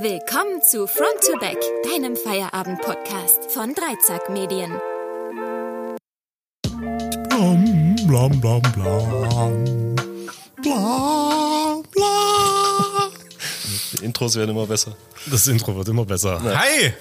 Willkommen zu Front to Back, deinem Feierabend-Podcast von Dreizack Medien. Blam, blam, blam, blam. Bla, bla. Die Intros werden immer besser. Das Intro wird immer besser. Hi!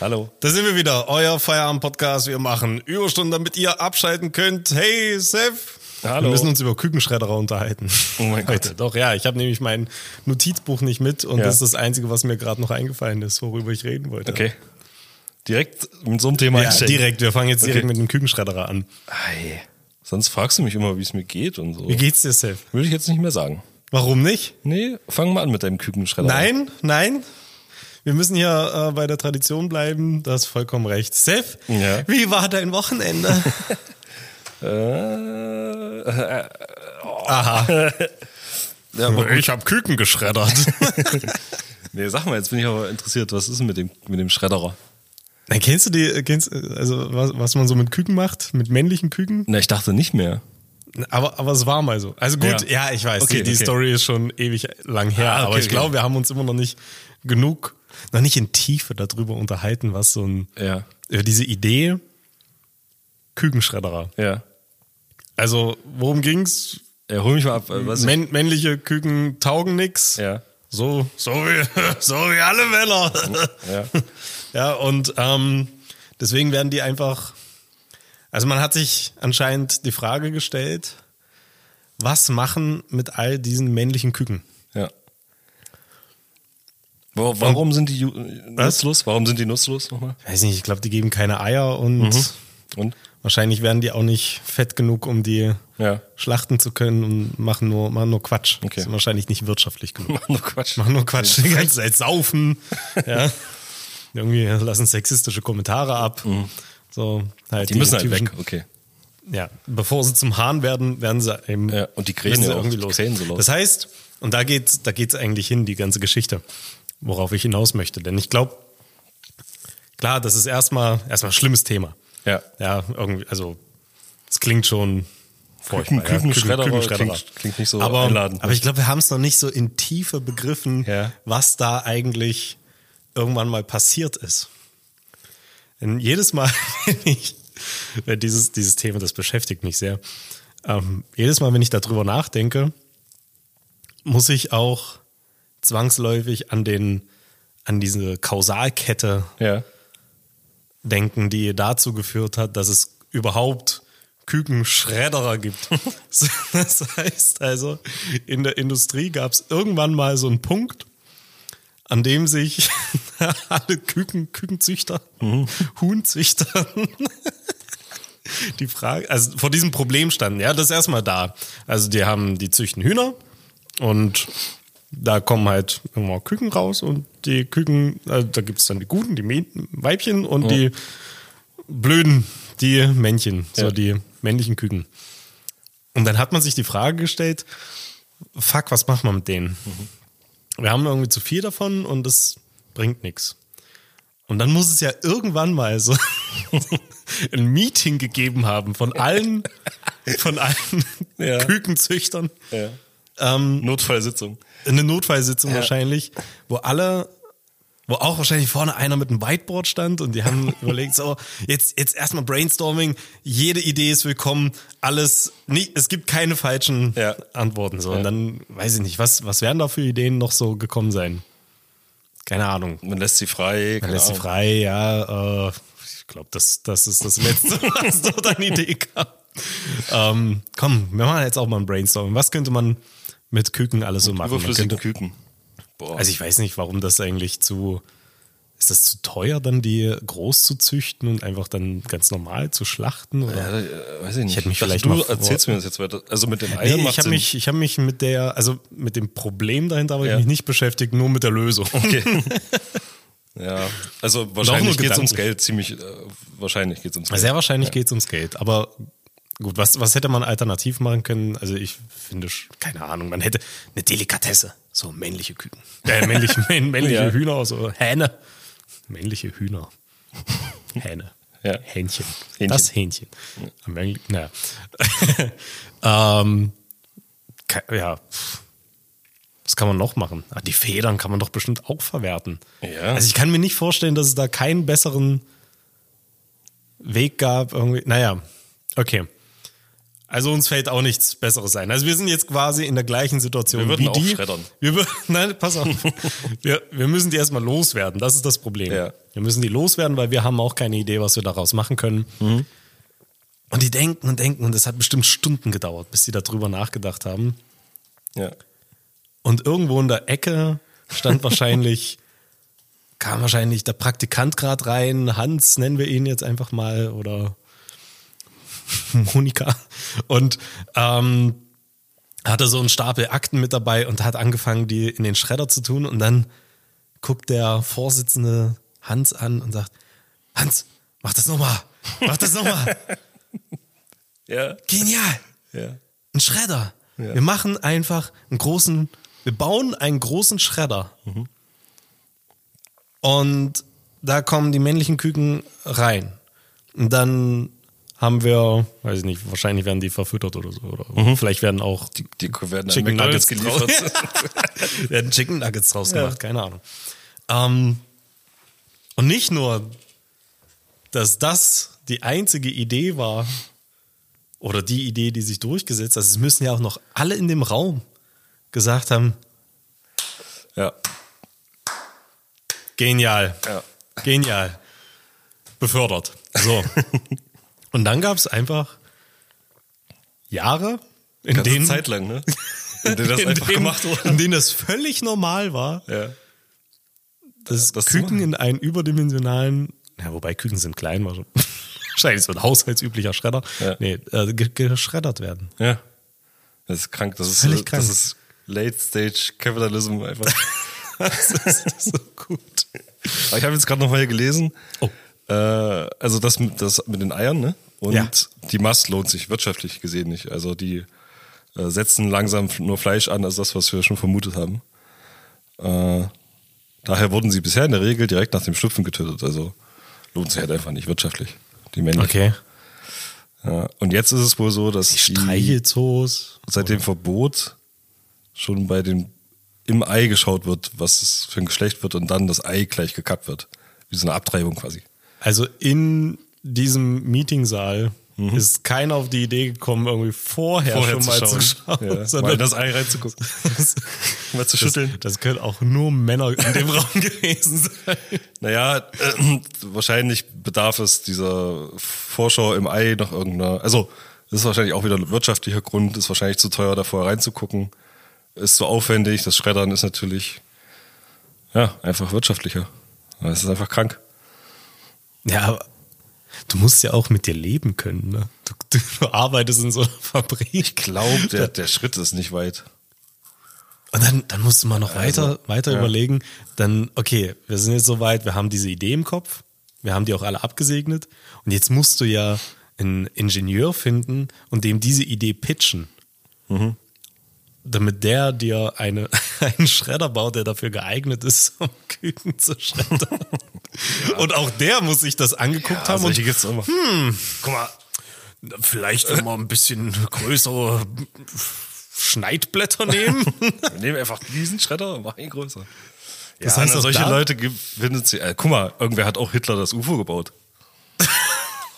Hallo. Da sind wir wieder, euer Feierabend-Podcast. Wir machen Überstunden, damit ihr abschalten könnt. Hey, Seth! Hallo. Wir müssen uns über Kükenschredderer unterhalten. Oh mein Gott. Doch, ja, ich habe nämlich mein Notizbuch nicht mit und Ja. das ist das Einzige, was mir gerade noch eingefallen ist, worüber ich reden wollte. Okay. Direkt mit so einem Thema Ja, direkt. Wir fangen jetzt direkt Okay. mit dem Kükenschredderer an. Ei. Sonst fragst du mich immer, wie es mir geht und so. Wie geht's dir, Seth? Würde ich jetzt nicht mehr sagen. Warum nicht? Nee, fang mal an mit deinem Kükenschredder. Nein, nein. Wir müssen hier äh, bei der Tradition bleiben. Du hast vollkommen recht. Seth, Ja. wie war dein Wochenende? Äh, äh, Aha. ja, aber Ich habe Küken geschreddert. nee, sag mal, jetzt bin ich aber interessiert, was ist denn mit dem, mit dem Schredderer? Na, kennst du die, kennst, also was, was man so mit Küken macht? Mit männlichen Küken? Na, ich dachte nicht mehr. Aber, aber es war mal so. Also gut, ja, Ja. ich weiß, Okay, die, die okay. Story ist schon ewig lang her. Ah, okay, aber ich okay. glaube, wir haben uns immer noch nicht genug, noch nicht in Tiefe darüber unterhalten, was so ein, Ja. über diese Idee Kükenschredderer. Ja. Also, worum ging's? Ja, hol mich mal ab. Was Männ männliche Küken taugen nix. Ja. So, so wie, so wie alle Männer. Ja. Ja, und ähm, deswegen werden die einfach. Also man hat sich anscheinend die Frage gestellt, was machen mit all diesen männlichen Küken? Ja. Wo, warum sind die Was? nutzlos? Warum sind die nutzlos nochmal? Weiß nicht, ich glaube, die geben keine Eier und Mhm. Und? Wahrscheinlich werden die auch nicht fett genug, um die Ja. schlachten zu können und machen nur, machen nur Quatsch. Okay. Sind wahrscheinlich nicht wirtschaftlich genug. Mach nur Quatsch. machen nur Quatsch, die ganze Zeit saufen. ja. Irgendwie lassen sexistische Kommentare ab. So, halt Mhm. Die müssen halt weg, okay. Ja, bevor sie zum Hahn werden, werden sie eben Ja, und die krähen sie ja irgendwie die los. krähen so laut. Das heißt, und da geht's, da geht's eigentlich hin, die ganze Geschichte, worauf ich hinaus möchte. Denn ich glaube, klar, das ist erstmal erstmal ein schlimmes Thema. Ja. Ja, irgendwie, also es klingt schon furchtbar. Küken- Kükenschredderer Kükenschredderer. klingt- klingt nicht so aber, einladend. Aber ich glaube, wir haben es noch nicht so in Tiefe begriffen, Ja. was da eigentlich irgendwann mal passiert ist. Denn jedes Mal, wenn ich, wenn dieses, dieses Thema, das beschäftigt mich sehr, ähm, jedes Mal, wenn ich darüber nachdenke, muss ich auch zwangsläufig an den, an diese Kausalkette Ja. Denken, die dazu geführt hat, dass es überhaupt Kükenschredderer gibt. das heißt also, in der Industrie gab es irgendwann mal so einen Punkt, an dem sich alle Küken, Kükenzüchter, Huhnzüchter die Frage, also vor diesem Problem standen. Ja, das ist erstmal da. Also die haben, die züchten Hühner und da kommen halt irgendwann Küken raus und die Küken, also da gibt's dann die guten, die Weibchen und die blöden, die Männchen, so Ja. die männlichen Küken. Und dann hat man sich die Frage gestellt, fuck, was macht man mit denen? Wir haben irgendwie zu viel davon und das bringt nichts. Und dann muss es ja irgendwann mal so ein Meeting gegeben haben von allen, von allen Ja. Kükenzüchtern. ja. Ähm, Notfallsitzung. eine Notfallsitzung Ja. wahrscheinlich, wo alle, wo auch wahrscheinlich vorne einer mit einem Whiteboard stand und die haben überlegt, so, jetzt, jetzt erstmal Brainstorming, jede Idee ist willkommen, alles, nie, es gibt keine falschen Ja. Antworten, so. Ja. Und dann, weiß ich nicht, was, was werden da für Ideen noch so gekommen sein? Keine Ahnung. Man lässt sie frei. Man lässt sie frei, ja. Äh, ich glaube, das, das ist das Letzte, was dort an Idee kam. Ähm, komm, wir machen jetzt auch mal ein Brainstorming. Was könnte man mit Küken alles so machen? Man Überflüssige könnte, Küken. Boah. also ich weiß nicht, warum das eigentlich zu... Ist das zu teuer, dann die groß zu züchten und einfach dann ganz normal zu schlachten? Oder? ja, äh, weiß ich nicht. hätte mich vielleicht du mal erzählst mir das jetzt weiter. Also mit den Eiern Nee, ich habe mich, ich hab mich mit der, also mit dem Problem dahinter habe ich Ja. mich nicht beschäftigt, nur mit der Lösung. Okay. ja, also wahrscheinlich nur geht's ums. Geld. Ziemlich, äh, wahrscheinlich geht's ums Geld. Sehr wahrscheinlich geht's ums Geld. Aber gut, was, was hätte man alternativ machen können? Also ich finde, keine Ahnung, man hätte eine Delikatesse. So männliche Küken. Äh, männliche, mä- männliche Ja. Hühner, so Hähne. Männliche Hühner. Hähne. Ja. Hähnchen. Hähnchen. Das Hähnchen. Engl- Naja. ähm, ja. Was kann man noch machen? Ah, die Federn kann man doch bestimmt auch verwerten. Ja. Also ich kann mir nicht vorstellen, dass es da keinen besseren Weg gab. Irgendwie. Naja, okay. Also uns fällt auch nichts Besseres ein. Also wir sind jetzt quasi in der gleichen Situation Wir würden wie auch die. schreddern. Wir, wür- nein, pass auf. wir, wir müssen die erstmal loswerden. Das ist das Problem. Ja. Wir müssen die loswerden, weil wir haben auch keine Idee, was wir daraus machen können. Mhm. Und die denken und denken und es hat bestimmt Stunden gedauert, bis sie darüber nachgedacht haben. Ja. Und irgendwo in der Ecke stand wahrscheinlich, kam wahrscheinlich der Praktikant gerade rein, Hans nennen wir ihn jetzt einfach mal oder Monika. Und ähm, hatte so einen Stapel Akten mit dabei und hat angefangen, die in den Schredder zu tun. Und dann guckt der Vorsitzende Hans an und sagt, Hans, mach das nochmal, mach das nochmal. Ja. Genial. Ja. Ein Schredder. Ja. Wir machen einfach einen großen, wir bauen einen großen Schredder. Und da kommen die männlichen Küken rein. Und dann haben wir, weiß ich nicht, wahrscheinlich werden die verfüttert oder so. Oder vielleicht werden auch Die, die werden Chicken Nuggets geliefert. werden Chicken Nuggets draus gemacht, keine Ahnung. Ähm, und nicht nur, dass das die einzige Idee war, oder die Idee, die sich durchgesetzt hat, es müssen ja auch noch alle in dem Raum gesagt haben, ja. genial, Ja. genial, befördert. So. und dann gab es einfach Jahre, in Ganze denen, Zeit lang, ne? In der das in, einfach denen, gemacht wurde. in denen das völlig normal war, Ja. dass das Küken in einen überdimensionalen, ja, wobei Küken sind klein, wahrscheinlich so ein haushaltsüblicher Schredder, Ja. nee, äh, ge- geschreddert werden. Ja. Das ist krank. Das ist, Völlig das krank. ist Late Stage Capitalism einfach. Das ist so gut. Aber ich habe jetzt gerade noch mal hier gelesen. Oh. Äh, also das mit, das mit den Eiern, ne? Und Ja. die Mast lohnt sich wirtschaftlich gesehen nicht. Also die äh, setzen langsam nur Fleisch an, als das, was wir schon vermutet haben. Äh, daher wurden sie bisher in der Regel direkt nach dem Schlüpfen getötet. Also lohnt sich halt einfach nicht wirtschaftlich. Die männlichen. Okay. Ja. Und jetzt ist es wohl so, dass die Streichelzoos. seit dem Verbot schon bei den im Ei geschaut wird, was es für ein Geschlecht wird und dann das Ei gleich gekappt wird. Wie so eine Abtreibung quasi. Also in diesem Meetingsaal ist keiner auf die Idee gekommen, irgendwie vorher, Mhm. Vorher schon zu mal schauen. zu schauen. Ja, mal sondern das Ei reinzugucken. mal zu schütteln. Das, das können auch nur Männer in dem Raum gewesen sein. Naja, äh, wahrscheinlich bedarf es dieser Vorschau im Ei noch irgendeiner. Also, das ist wahrscheinlich auch wieder ein wirtschaftlicher Grund, ist wahrscheinlich zu teuer, davor reinzugucken. Ist so aufwendig, das Schreddern ist natürlich, ja, einfach wirtschaftlicher. Es ist einfach krank. Ja, aber du musst ja auch mit dir leben können. Ne? Du, du, du arbeitest in so einer Fabrik. Ich glaube, der, der Schritt ist nicht weit. Und dann, dann musst du mal noch weiter, Also, weiter ja. überlegen. Dann, okay, wir sind jetzt soweit, wir haben diese Idee im Kopf, wir haben die auch alle abgesegnet. Und jetzt musst du ja einen Ingenieur finden und dem diese Idee pitchen. Mhm. Damit der dir eine, einen Schredder baut, der dafür geeignet ist, um Küken zu schreddern. Und auch der muss sich das angeguckt haben und gibt's auch mal. guck mal, vielleicht wir ein bisschen größere Schneidblätter nehmen. Wir nehmen einfach diesen Schredder und machen ihn größer. Das ja, heißt na, auch solche da- Leute findet sie. Äh, guck mal, irgendwer hat auch Hitler das UFO gebaut.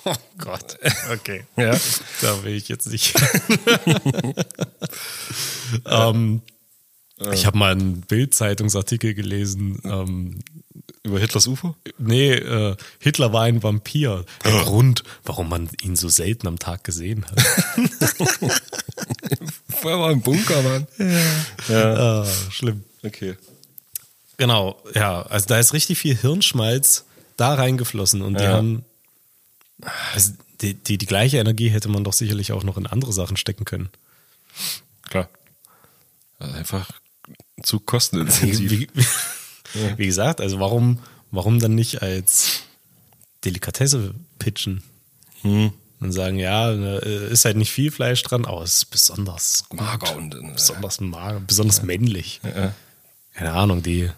Oh Gott. Okay. Ja. Da will ich jetzt nicht. ähm, ich habe mal einen Bild-Zeitungsartikel gelesen. Ähm, Über Hitlers UFO? nee, äh, Hitler war ein Vampir. Der Grund, warum man ihn so selten am Tag gesehen hat. Vorher war im Bunker, Mann. Ja. ah, schlimm. Okay. Genau, ja. Also da ist richtig viel Hirnschmalz da reingeflossen und die Ja. haben. Also die, die, die gleiche Energie hätte man doch sicherlich auch noch in andere Sachen stecken können. Klar. Also einfach zu kostenintensiv. Wie, wie, wie gesagt, also warum, warum dann nicht als Delikatesse pitchen? Hm. Und sagen, ja, äh, ist halt nicht viel Fleisch dran, aber es ist besonders gut. Mager und, äh, besonders mager, besonders männlich. Ja. Keine Ahnung, die,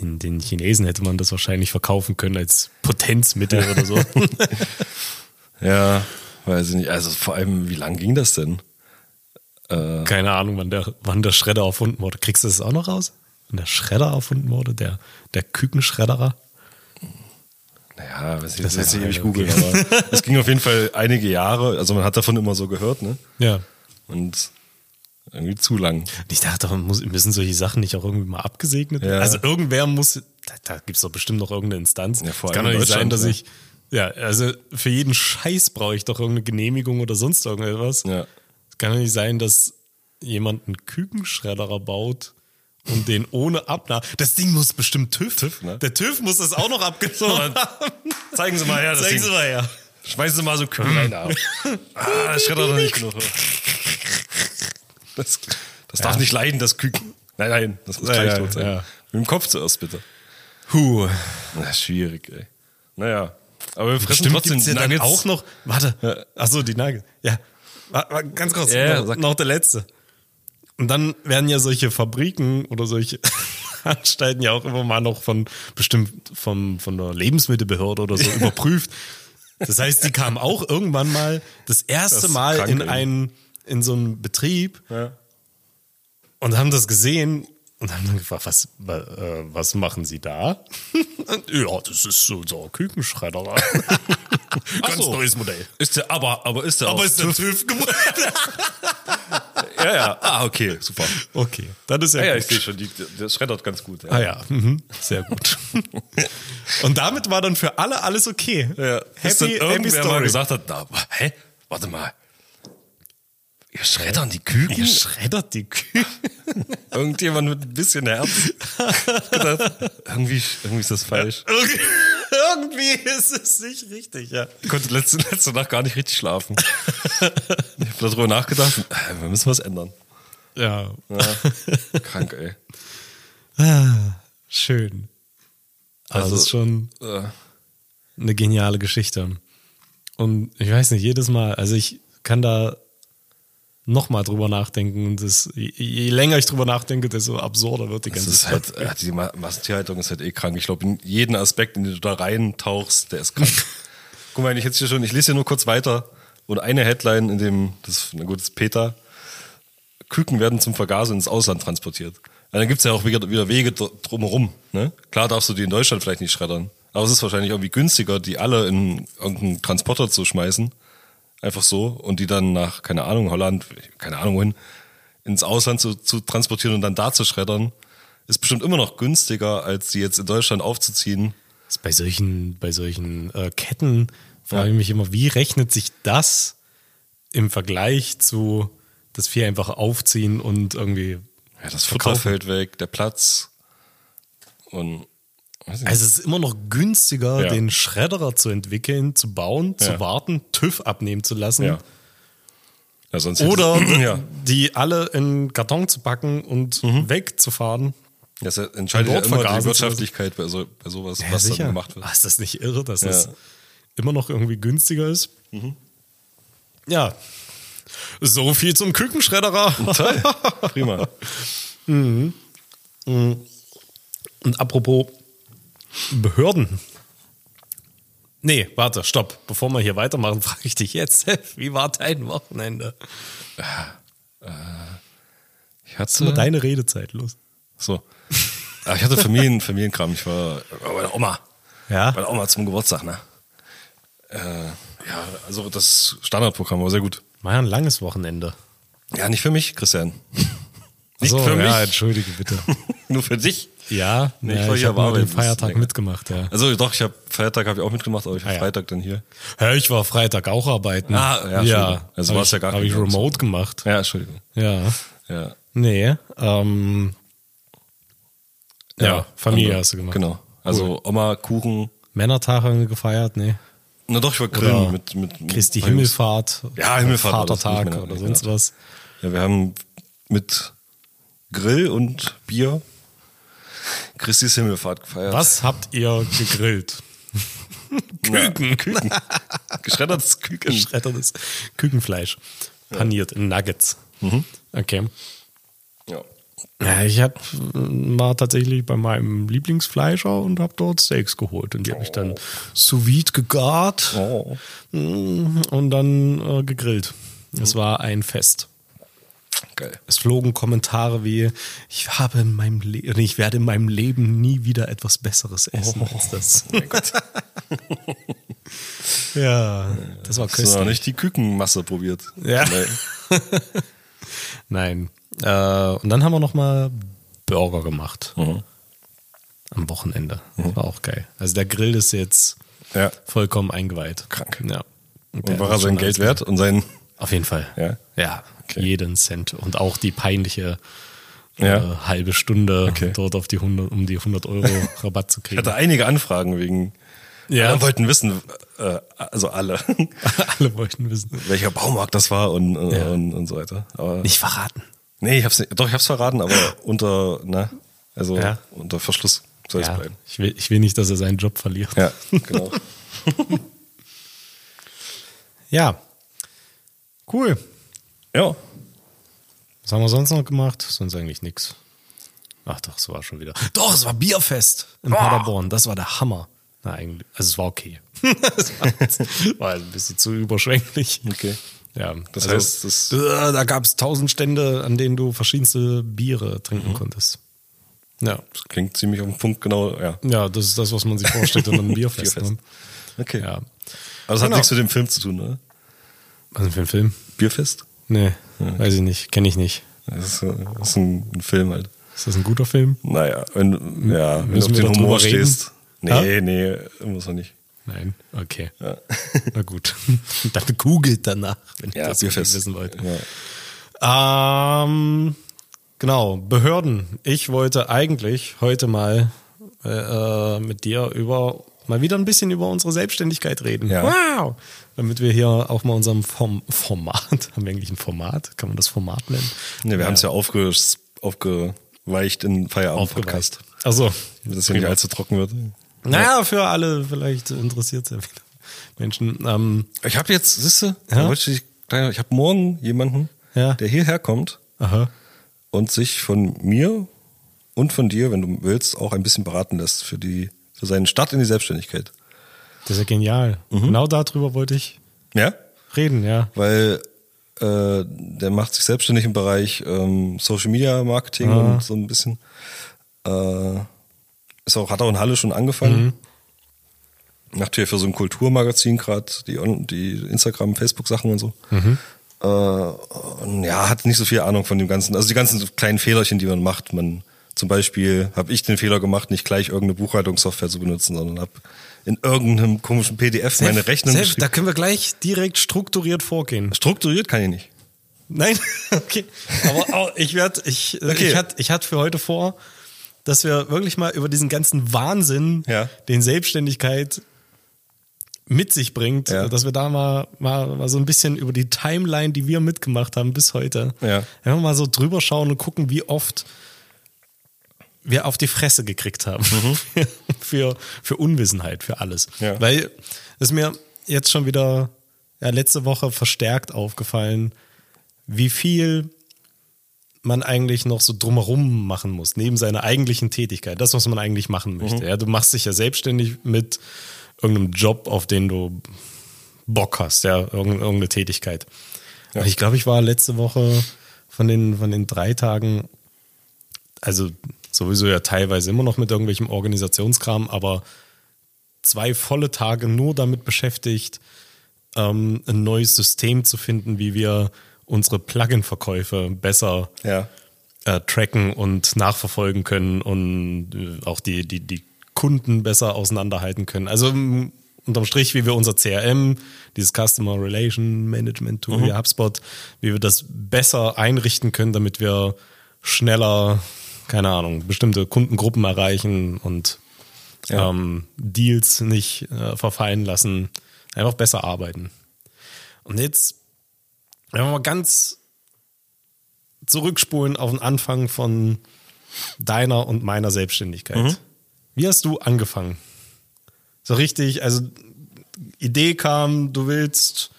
den, den Chinesen hätte man das wahrscheinlich verkaufen können als Potenzmittel oder so. ja, weiß ich nicht. Also vor allem, wie lang ging das denn? Keine Ahnung, wann der, wann der Schredder erfunden wurde. Kriegst du das auch noch raus? Wann der Schredder erfunden wurde? Der, der Kükenschredderer? Naja, weiß ich, Das das ist ja ewig okay. googeln, aber es ging auf jeden Fall einige Jahre, also man hat davon immer so gehört, ne? Ja. Und irgendwie zu lang. Ich dachte, muss, müssen solche Sachen nicht auch irgendwie mal abgesegnet werden? Ja. Also irgendwer muss, da, da gibt es doch bestimmt noch irgendeine Instanz. Ja, vor Es kann allem doch nicht sein, dass ich, ja, also für jeden Scheiß brauche ich doch irgendeine Genehmigung oder sonst irgendetwas. Ja. Es kann doch nicht sein, dass jemand einen Kükenschredderer baut und den ohne Abnahme. Das Ding muss bestimmt TÜV. TÜV, ne? Der TÜV muss das auch noch abgenommen haben. Zeigen Sie mal her, das Zeigen Ding. Sie mal her. Schmeißen Sie mal so rein. da. ah, das schreddert doch nicht genug. Das, das darf nicht leiden, das Küken. Nein, nein, das muss Ja, gleich ja, tot sein. ja. Mit dem Kopf zuerst, bitte. Puh. Na, schwierig, ey. Naja. Aber wir fressen Bestimmt trotzdem gibt's ja dann Nuggets. auch noch. Warte. Achso, die Nuggets. Ja. Ganz kurz. Ja, ja, noch, noch der letzte. Und dann werden ja solche Fabriken oder solche Anstalten ja auch immer mal noch von bestimmt vom, von der Lebensmittelbehörde oder so überprüft. Das heißt, die kamen auch irgendwann mal das erste Das Mal krank, in einen, in so einen Betrieb Ja. und haben das gesehen und haben dann gefragt, was, wa- äh, was machen Sie da? Und, ja, das ist so unser Kükenschredder. Ganz so. neues Modell. Ist der, aber, aber ist der Aber ist der TÜV geworden? Ja, ja. Ah, okay, super. Okay, das ist ja, Ja, ja, ich sehe schon, die, der schreddert ganz gut. Ja. Ah ja, mhm. sehr gut. Und damit war dann für alle alles okay. Ja, bis dann Happy, happy irgendwer mal Story. gesagt hat, na, hä, warte mal. Wir schreddern die Küken? Ihr schreddert die Kühe. Irgendjemand mit ein bisschen Herz. gedacht, irgendwie, irgendwie ist das falsch. Irgendwie- Irgendwie ist es nicht richtig, ja. Ich konnte letzte, letzte Nacht gar nicht richtig schlafen. Ich habe darüber nachgedacht, äh, wir müssen was ändern. Ja, Ja, krank, ey. ah, schön. Also, Also, das ist schon Äh, eine geniale Geschichte. Und ich weiß nicht, jedes Mal, also ich kann da nochmal drüber nachdenken und das, je, je länger ich drüber nachdenke, desto absurder wird die Das ganze ist Zeit. halt, äh, die Ma- Massentierhaltung ist halt eh krank. Ich glaube, in jeden Aspekt, in den du da reintauchst, der ist krank. Guck mal, ich jetzt hier schon, ich lese hier nur kurz weiter. Und eine Headline in dem, das, na gut, das ist Peter. Küken werden zum Vergasen ins Ausland transportiert. Ja, dann gibt's ja auch wieder, wieder Wege dr- drumherum. Ne? Klar darfst du die in Deutschland vielleicht nicht schreddern. Aber es ist wahrscheinlich irgendwie günstiger, die alle in irgendeinen Transporter zu schmeißen. Einfach so. Und die dann nach, keine Ahnung, Holland, keine Ahnung wohin, ins Ausland zu, zu transportieren und dann da zu schreddern. Ist bestimmt immer noch günstiger, als die jetzt in Deutschland aufzuziehen. Ist Bei solchen, bei solchen äh, Ketten frage ich mich immer, wie rechnet sich das im Vergleich zu das Vieh einfach aufziehen und irgendwie. Ja, das Futter Verkaufen. fällt weg, der Platz. Und. Also es ist immer noch günstiger, Ja. den Schredderer zu entwickeln, zu bauen, zu Ja. warten, TÜV abnehmen zu lassen. ja. Oder die alle in Karton zu packen und wegzufahren. Das entscheidet ja immer die zu Wirtschaftlichkeit bei, so, bei sowas, was dann gemacht wird. Ah, ist das nicht irre, dass das immer noch irgendwie günstiger ist? Ja. So viel zum Kükenschredderer. Toll. Prima. Und apropos Behörden. Nee, warte, stopp. Bevor wir hier weitermachen, frage ich dich jetzt, wie war dein Wochenende? Ich Immer hatte, deine Redezeit, los. so. Ah, Ich hatte Familien, Familienkram. Ich war bei der Oma. Ja? Bei der Oma zum Geburtstag, ne? Äh, ja, also das Standardprogramm war sehr gut. War ja ein langes Wochenende. Ja, nicht für mich, Christian. Nicht so, für mich. ja, entschuldige bitte. Nur für dich. Ja, Nee, ja ich war ich habe den Feiertag mitgemacht, ja. Also doch, ich habe Feiertag habe ich auch mitgemacht, aber ich war Ah, ja. Freitag dann hier. Ja, ich war Freitag auch arbeiten. Ah, ja, ja. Also war's ich- ja gar Habe ich nicht, glaub ich. remote gemacht. Ja, Entschuldigung. Ja. Ja. Nee, ähm, ja, Familie andere- hast du gemacht. Genau. Also Oma, Kuchen. Männertag haben wir gefeiert, nee. Na doch, ich war Oder grillen mit, mit mit Christi. Himmelfahrt. Ja, Himmelfahrt war Vatertag oder nicht sonst was. Ja, wir haben mit Grill und Bier Christis Himmelfahrt gefeiert. Was habt ihr gegrillt? Küken. Küken. Geschreddertes Küken. Geschreddertes Kükenfleisch. Paniert in Nuggets. Mhm. Okay. Ja. Ja, ich hab, war tatsächlich bei meinem Lieblingsfleischer und habe dort Steaks geholt. Und die habe ich dann sous vide gegart Oh. mm, und dann äh, gegrillt. Es war ein Fest. Geil. Es flogen Kommentare wie, ich habe in meinem Leben, ich werde in meinem Leben nie wieder etwas Besseres essen als das. Oh mein Gott. ja, das war Hast du noch köstlich. nicht die Kükenmasse probiert? Ja. Nein. Äh, und dann haben wir noch mal Burger gemacht. Mhm. Am Wochenende. Das war auch geil. Also der Grill ist jetzt Ja. vollkommen eingeweiht. Krank. Ja. Und der war er sein Geld wert und sein. Auf jeden Fall. Ja? Ja, Okay. jeden Cent. Und auch die peinliche Ja. äh, halbe Stunde Okay. dort auf die 100, um die 100 Euro Rabatt zu Ich kriegen. hatte einige Anfragen wegen. Ja. Alle wollten wissen, äh, also alle, Alle wollten wissen. welcher Baumarkt das war und, und, Ja. und, und so weiter. Aber Nicht verraten. nee, ich hab's nicht, doch ich hab's verraten, aber unter, ne, also Ja. unter Verschluss soll es Ja, bleiben. ich, will, ich will nicht, dass er seinen Job verliert. Ja, genau. Ja. Cool. ja, Was haben wir sonst noch gemacht? Sonst eigentlich nichts. Ach doch, es war schon wieder. Doch, es war Bierfest in Paderborn. Das war der Hammer. Na, eigentlich. Also es war okay. Es war, jetzt- war ein bisschen zu überschwänglich. okay. Ja, Das also, heißt, das- äh, da gab es tausend Stände, an denen du verschiedenste Biere Mhm. trinken konntest. Ja. Das klingt ziemlich auf den Punkt genau, ja. Ja, das ist das, was man sich vorstellt unter einem Bierfest. Bierfest. ne? Okay. Ja. Aber das hat Genau. nichts mit dem Film zu tun, ne? Was denn für ein Film? Bierfest? Nee, weiß ich nicht. Kenne ich nicht. Das ist, äh, das ist ein, ein Film halt. Ist das ein guter Film? Naja, wenn, ja, wenn du auf den Humor reden? stehst. Nee, nee, muss man nicht. Nein. Okay. Ja. Na gut. Dann googelt danach, wenn ihr Ja, das Bierfest. wissen wollt. Ja. Ähm, genau, Behörden. Ich wollte eigentlich heute mal äh, mit dir über mal wieder ein bisschen über unsere Selbstständigkeit reden. Ja. Wow! Damit wir hier auch mal unserem Form Format, haben wir eigentlich ein Format? Kann man das Format nennen? Nee, wir haben es ja aufge, aufgeweicht in Feierabend-Podcast. Achso. Dass es ja nicht allzu trocken wird. Naja, für alle vielleicht interessiert es ja wieder Menschen. Ähm, Ich habe jetzt, siehst du, Ja? ich, ich habe morgen jemanden, Ja. der hierher kommt aha. und sich von mir und von dir, wenn du willst, auch ein bisschen beraten lässt für die für seinen Start in die Selbstständigkeit. Das ist ja genial. Mhm. Genau darüber wollte ich Ja? reden, ja. Weil äh, der macht sich selbstständig im Bereich ähm, Social Media Marketing und so ein bisschen. Äh, ist auch, hat auch in Halle schon angefangen. Macht hier für so ein Kulturmagazin gerade die, die Instagram, Facebook-Sachen und so. Äh, und ja, hat nicht so viel Ahnung von dem ganzen, also die ganzen kleinen Fehlerchen, die man macht. Man zum Beispiel habe ich den Fehler gemacht, nicht gleich irgendeine Buchhaltungssoftware zu benutzen, sondern habe in irgendeinem komischen PDF meine Rechnung geschrieben. da können wir gleich direkt strukturiert vorgehen. Strukturiert kann ich nicht. Nein, okay. Aber auch, ich werde, ich, äh, Okay. ich hatte ich hatte für heute vor, dass wir wirklich mal über diesen ganzen Wahnsinn, Ja. den Selbstständigkeit mit sich bringt, Ja. dass wir da mal, mal, mal so ein bisschen über die Timeline, die wir mitgemacht haben bis heute, Ja. einfach mal so drüber schauen und gucken, wie oft wir auf die Fresse gekriegt haben für, für Unwissenheit, für alles. Mhm. Ja. Weil es mir jetzt schon wieder ja, letzte Woche verstärkt aufgefallen, wie viel man eigentlich noch so drumherum machen muss, neben seiner eigentlichen Tätigkeit, das, was man eigentlich machen möchte. Ja, du machst dich ja selbstständig mit irgendeinem Job, auf den du Bock hast, ja, irgendeine, Tätigkeit. Und Ich glaube, ich war letzte Woche von den, von den drei Tagen, also sowieso ja teilweise immer noch mit irgendwelchem Organisationskram, aber zwei volle Tage nur damit beschäftigt, ähm, ein neues System zu finden, wie wir unsere Plugin-Verkäufe besser Ja. äh, tracken und nachverfolgen können und äh, auch die, die, die Kunden besser auseinanderhalten können. Also unterm Strich, wie wir unser CRM, dieses Customer Relation Management Tool, wie HubSpot, wie wir das besser einrichten können, damit wir schneller, keine Ahnung, bestimmte Kundengruppen erreichen und Ja. ähm, Deals nicht äh, verfallen lassen, einfach besser arbeiten. Und jetzt, wenn wir mal ganz zurückspulen auf den Anfang von deiner und meiner Selbstständigkeit. Wie hast du angefangen? So richtig, also Idee kam, du willst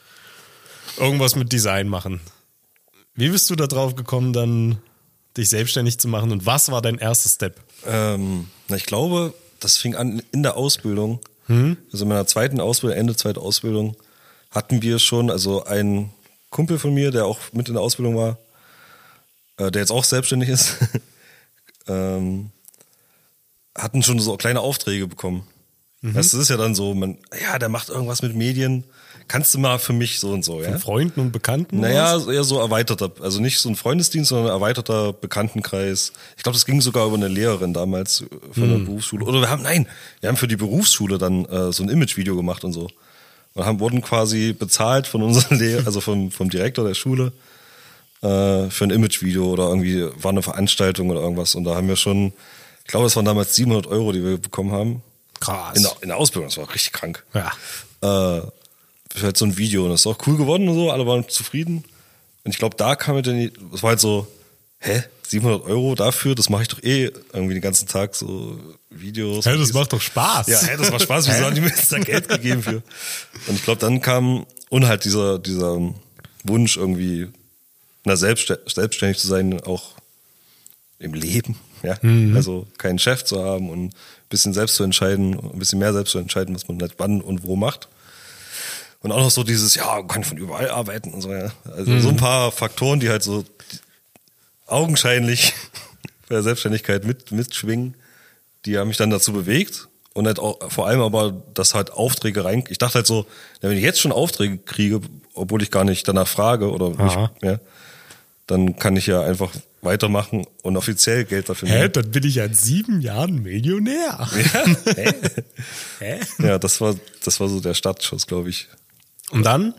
irgendwas mit Design machen. Wie bist du da drauf gekommen, dann dich selbstständig zu machen und was war dein erster Step? Ähm, na, ich glaube, das fing an in der Ausbildung. Also in meiner zweiten Ausbildung, Ende zweiter Ausbildung, hatten wir schon, also ein Kumpel von mir, der auch mit in der Ausbildung war, äh, der jetzt auch selbstständig ist, ähm, hatten schon so kleine Aufträge bekommen. Mhm. Weißt das ist ja dann so, man, ja, der macht irgendwas mit Medien. Kannst du mal für mich so und so, ja? Von Freunden und Bekannten? Naja, eher so erweiterter, also nicht so ein Freundesdienst, sondern ein erweiterter Bekanntenkreis. Ich glaube, das ging sogar über eine Lehrerin damals von der Berufsschule. Oder wir haben, nein, wir haben für die Berufsschule dann äh, so ein Imagevideo gemacht und so. Und haben, wurden quasi bezahlt von unserem Lehrer, also vom, vom Direktor der Schule, äh, für ein Imagevideo oder irgendwie war eine Veranstaltung oder irgendwas. Und da haben wir schon, ich glaube, es waren damals 700 Euro, die wir bekommen haben. Krass. In der, in der Ausbildung, das war richtig krank ja. äh, für halt so ein Video. Und das ist auch cool geworden und so, alle waren zufrieden. Und ich glaube, da kam mir dann, das war halt so, hä, 700 Euro dafür, das mache ich doch eh irgendwie den ganzen Tag so Videos. Hey, und das dies- macht doch Spaß. Ja, hä, das macht Spaß, wieso haben die mir jetzt da Geld gegeben für? Und ich glaube, dann kam, und halt dieser, dieser Wunsch irgendwie, na, selbststä- selbstständig zu sein, auch im Leben, ja. Also keinen Chef zu haben und ein bisschen selbst zu entscheiden, ein bisschen mehr selbst zu entscheiden, was man halt wann und wo macht. Und auch noch so dieses, ja, man kann von überall arbeiten und so, ja. Also so ein paar Faktoren, die halt so augenscheinlich bei der Selbstständigkeit mit, mitschwingen, die haben mich dann dazu bewegt. Und halt auch, vor allem aber, dass halt Aufträge rein, ich dachte halt so, ja, wenn ich jetzt schon Aufträge kriege, obwohl ich gar nicht danach frage oder Aha. ja, dann kann ich ja einfach weitermachen und offiziell Geld dafür Hä, nehmen. dann bin ich ja in sieben Jahren Millionär. Hä? Hä? Ja, das war, das war so der Startschuss, glaube ich. Und dann?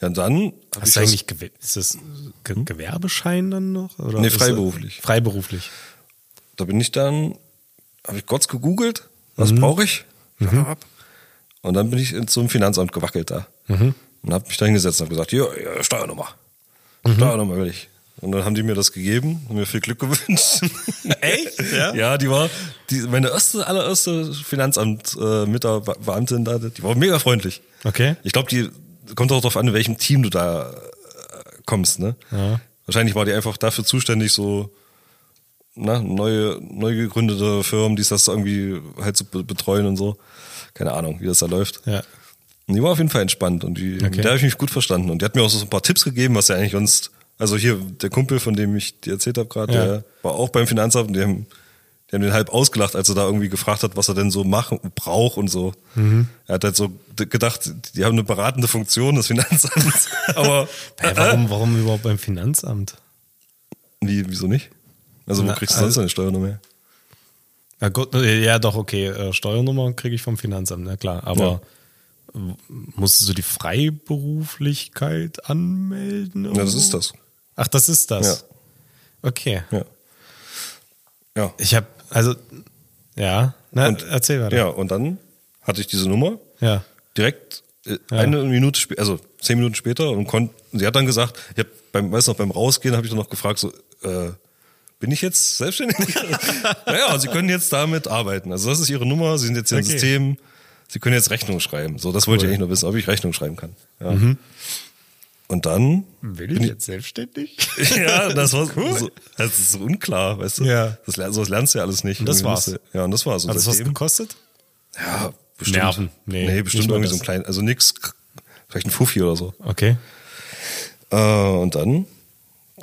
Ja, und dann Hast du das- eigentlich Gewe ist das Ge Gewerbeschein dann noch? Oder Nee, freiberuflich. Freiberuflich. da bin ich dann, habe ich kurz gegoogelt, was Mhm. brauche ich? Und dann bin ich in zum Finanzamt gewackelt da. Mhm. Und habe mich da hingesetzt und habe gesagt, hier, ja, Steuernummer. Mhm. Steuernummer will ich. Und dann haben die mir das gegeben und mir viel Glück gewünscht. Echt? Ja? ja, die war, die, meine erste, allererste Finanzamt-Mitarbeiterin da, die war mega freundlich. Okay. Ich glaube, die kommt auch darauf an, in welchem Team du da äh, kommst, ne? Ja. Wahrscheinlich war die einfach dafür zuständig, so na, neue, neu gegründete Firmen, die das irgendwie halt so be- betreuen und so. Keine Ahnung, wie das da läuft. Ja. Und die war auf jeden Fall entspannt und die, Okay. mit der habe ich mich gut verstanden. Und die hat mir auch so ein paar Tipps gegeben, was ja eigentlich sonst, also hier, der Kumpel, von dem ich dir erzählt habe gerade, Ja. der war auch beim Finanzamt und die haben, die haben den halb ausgelacht, als er da irgendwie gefragt hat, was er denn so machen, braucht und so. Mhm. Er hat halt so gedacht, die haben eine beratende Funktion des Finanzamts. Aber Hä, warum, warum überhaupt beim Finanzamt? wie, wieso nicht? Also wo Na, kriegst du sonst also- deine Steuernummer her? Ja, gut, äh, ja doch, okay. äh, Steuernummer kriege ich vom Finanzamt, na klar. Aber w- musstest du die Freiberuflichkeit anmelden? Ja, das ist das. Ach, das ist das. Ja. Okay. Ja. Ja. Ich habe, also, ja, na, Und- erzähl weiter. Ja, und dann hatte ich diese Nummer Ja. direkt äh, eine Minute später, also zehn Minuten später und konnte, sie hat dann gesagt, ich habe beim, weiß noch, beim Rausgehen habe ich dann noch gefragt, so, äh, bin ich jetzt selbstständig? naja, sie können jetzt damit arbeiten. Also das ist ihre Nummer, sie sind jetzt hier im Okay. System, sie können jetzt Rechnung schreiben. So, das wollte ich eigentlich nur wissen, ob ich Rechnung schreiben kann. Ja. Und dann Will bin ich jetzt selbstständig? ja, das war so, das ist so unklar, weißt du? Ja. Das, sowas lernst du ja alles nicht. Und das war's? du- Ja, und das war so. Hat das was gekostet? ja, bestimmt. Nerven. Nee, Nee, bestimmt irgendwie das. so ein klein, also nix, vielleicht ein Fuffi oder so. Okay. Äh, und dann,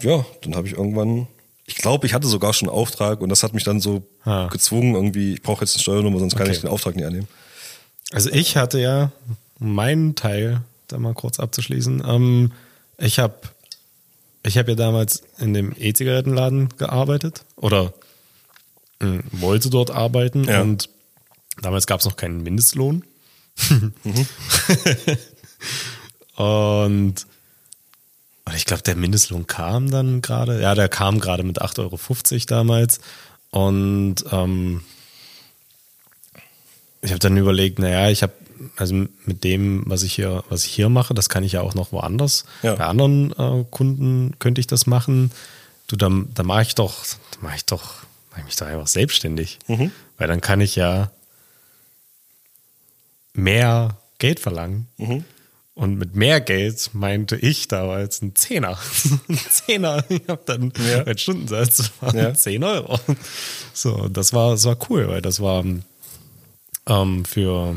ja, dann habe ich irgendwann, ich glaube, ich hatte sogar schon einen Auftrag und das hat mich dann so Ah. gezwungen, irgendwie, ich brauche jetzt eine Steuernummer, sonst kann Okay. ich den Auftrag nicht annehmen. Also ich hatte ja meinen Teil, da mal kurz abzuschließen. Ähm, ich habe ich hab ja damals in dem E-Zigarettenladen gearbeitet oder äh, wollte dort arbeiten Ja. und damals gab es noch keinen Mindestlohn. und, und ich glaube, der Mindestlohn kam dann gerade, ja, der kam gerade mit 8,50 Euro damals. Und ähm, ich habe dann überlegt, naja, ich habe also mit dem, was ich hier, was ich hier mache, das kann ich ja auch noch woanders. Ja. Bei anderen äh, Kunden könnte ich das machen. Du, dann, dann mache ich doch, dann mache ich doch, mache ich mich doch einfach selbstständig. Weil dann kann ich ja mehr Geld verlangen. Und mit mehr Geld meinte ich damals ein Zehner. ein Zehner. Ich habe dann Ja. mein Stundensatz war Ja. 10 Euro. So, das war, das war cool, weil das war ähm, für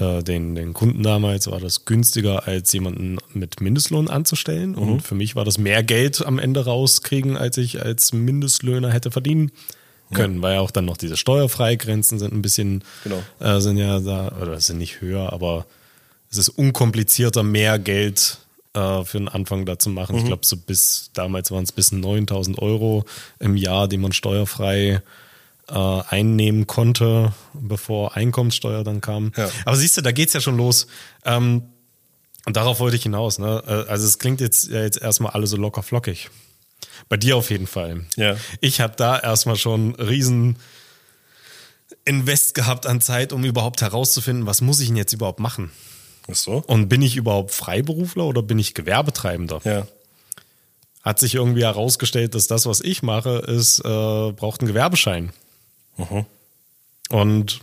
äh, den, den Kunden damals war das günstiger, als jemanden mit Mindestlohn anzustellen. Und für mich war das mehr Geld am Ende rauskriegen, als ich als Mindestlöhner hätte verdienen können, weil ja auch dann noch diese Steuerfreigrenzen sind ein bisschen, Genau. äh, sind ja da, oder sind nicht höher, aber es ist unkomplizierter, mehr Geld äh, für den Anfang da zu machen. Ich glaube, so bis, damals waren es bis 9000 Euro im Jahr, die man steuerfrei äh, einnehmen konnte, bevor Einkommenssteuer dann kam. Ja. Aber siehst du, da geht's ja schon los. Ähm, und darauf wollte ich hinaus. Ne? Äh, Also es klingt jetzt ja jetzt erstmal alle so locker flockig. Bei dir auf jeden Fall. Ja. Ich habe da erstmal schon riesen Invest gehabt an Zeit, um überhaupt herauszufinden, was muss ich denn jetzt überhaupt machen? Ach so? Und bin ich überhaupt Freiberufler oder bin ich Gewerbetreibender? Ja. Hat sich irgendwie herausgestellt, dass das, was ich mache, ist, äh, braucht einen Gewerbeschein. Mhm. Und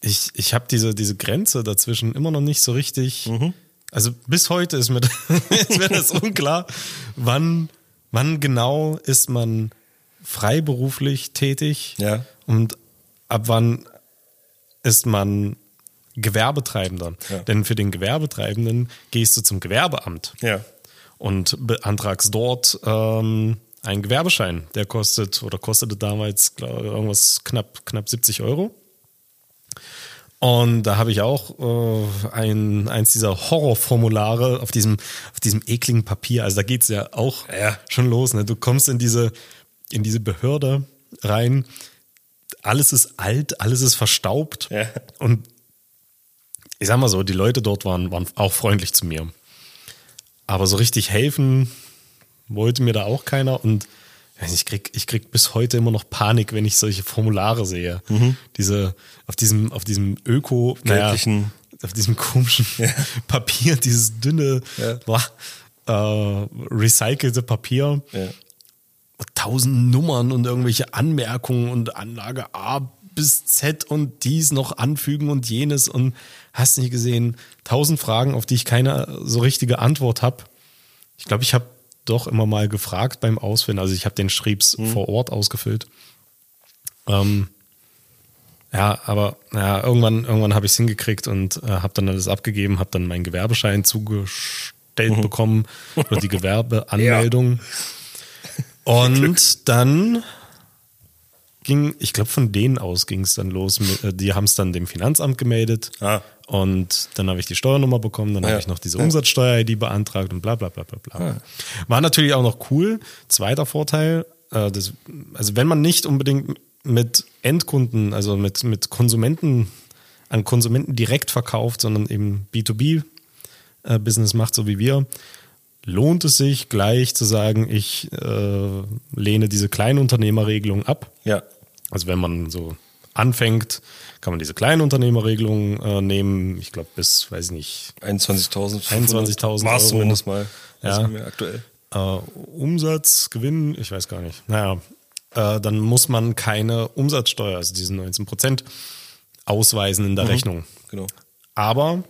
ich, ich habe diese, diese Grenze dazwischen immer noch nicht so richtig. Also bis heute ist mir, ist mir das unklar, wann, wann genau ist man freiberuflich tätig Ja. und ab wann ist man Gewerbetreibender. Ja. Denn für den Gewerbetreibenden gehst du zum Gewerbeamt Ja. und beantragst dort ähm, einen Gewerbeschein. Der kostet oder kostete damals glaub, irgendwas knapp, knapp 70 Euro. Und da habe ich auch äh, ein, eins dieser Horrorformulare auf diesem, auf diesem ekligen Papier. Also da geht's ja auch Ja. schon los. Ne? Du kommst in diese, in diese Behörde rein. Alles ist alt, alles ist verstaubt. Ja. Und ich sag mal so, die Leute dort waren, waren auch freundlich zu mir. Aber so richtig helfen wollte mir da auch keiner. Und ich krieg, ich krieg bis heute immer noch Panik, wenn ich solche Formulare sehe. Diese, auf diesem, auf diesem Öko, naja, auf diesem komischen Papier, dieses dünne, Ja. boah, äh, recycelte Papier Ja. tausend Nummern und irgendwelche Anmerkungen und Anlage A bis Z und dies noch anfügen und jenes und hast nicht gesehen, tausend Fragen, auf die ich keine so richtige Antwort habe. Ich glaube, ich habe doch immer mal gefragt beim Ausfüllen. Also ich habe den Schriebs vor Ort ausgefüllt. Ähm, ja, aber ja, irgendwann, irgendwann habe ich es hingekriegt und äh, habe dann alles abgegeben, habe dann meinen Gewerbeschein zugestellt bekommen oder die Gewerbeanmeldung. Und dann ging, ich glaube, von denen aus ging es dann los. Mit, äh, die haben es dann dem Finanzamt gemeldet. Ah. Und dann habe ich die Steuernummer bekommen, dann Ja. habe ich noch diese Ja. Umsatzsteuer-ID beantragt und bla bla bla bla bla. War natürlich auch noch cool. Zweiter Vorteil, äh, das, also wenn man nicht unbedingt mit Endkunden, also mit, mit Konsumenten, an Konsumenten direkt verkauft, sondern eben B2B-Business macht, so wie wir, lohnt es sich gleich zu sagen, ich äh, lehne diese Kleinunternehmerregelung ab. Ja. Also wenn man so anfängt, kann man diese Kleinunternehmerregelung äh, nehmen. Ich glaube bis, weiß ich nicht, 21.000. 21.000 War es Euro. zumindest mal. Ja. Das aktuell. äh, Umsatz, Gewinn, ich weiß gar nicht. Naja, äh, dann muss man keine Umsatzsteuer, also diese 19 Prozent, ausweisen in der Rechnung. Genau. Aber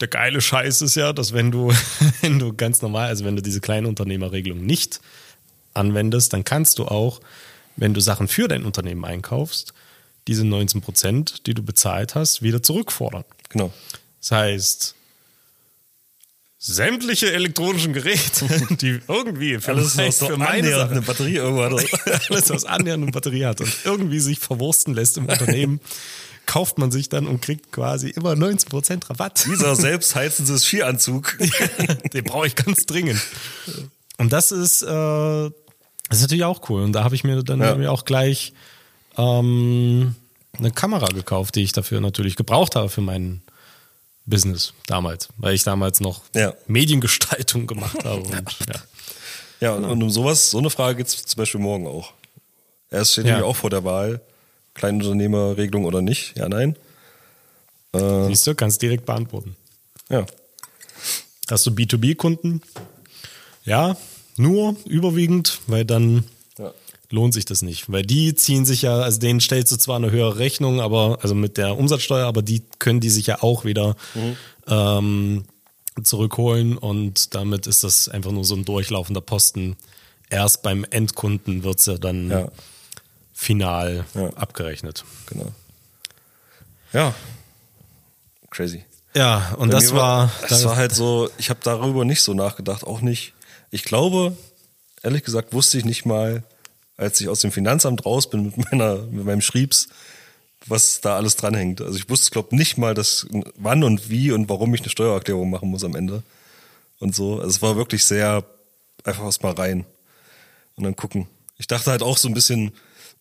der geile Scheiß ist ja, dass wenn du, wenn du ganz normal, also wenn du diese Kleinunternehmerregelung nicht anwendest, dann kannst du auch, wenn du Sachen für dein Unternehmen einkaufst, diese 19 Prozent, die du bezahlt hast, wieder zurückfordern. Genau. Das heißt, sämtliche elektronischen Geräte, die irgendwie für, Alles, so für meine Sache, eine Batterie irgendwo hat. alles, was annähernd eine Batterie hat und irgendwie sich verwursten lässt im Unternehmen, kauft man sich dann und kriegt quasi immer 19% Rabatt. Dieser selbstheizende Skianzug. Den brauche ich ganz dringend. Und das ist, äh, das ist natürlich auch cool. Und da habe ich mir dann Ja. auch gleich ähm, eine Kamera gekauft, die ich dafür natürlich gebraucht habe für mein Business damals, weil ich damals noch Ja. Mediengestaltung gemacht habe. Und, ja. Ja, und, und um sowas, so eine Frage geht's zum Beispiel morgen auch. Erst steht Ja. nämlich auch vor der Wahl, Kleinunternehmerregelung oder nicht. Ja, nein. Äh, Siehst du, kannst direkt beantworten. ja. Hast du B2B-Kunden? Ja, nur überwiegend, weil dann Ja. lohnt sich das nicht. Weil die ziehen sich ja, also denen stellst du zwar eine höhere Rechnung, aber also mit der Umsatzsteuer, aber die können die sich ja auch wieder ähm, zurückholen und damit ist das einfach nur so ein durchlaufender Posten. Erst beim Endkunden wird's ja dann Ja. final Ja. abgerechnet. Genau. Ja. Crazy. Ja, und Bei das mir war, Das war halt so, ich habe darüber nicht so nachgedacht, auch nicht. Ich glaube, ehrlich gesagt, wusste ich nicht mal, als ich aus dem Finanzamt raus bin mit meiner, mit meinem Schriebs, was da alles dranhängt. Also ich wusste, glaube nicht mal, dass wann und wie und warum ich eine Steuererklärung machen muss am Ende. Und so. Also es war wirklich sehr einfach was mal rein. Und dann gucken. Ich dachte halt auch so ein bisschen,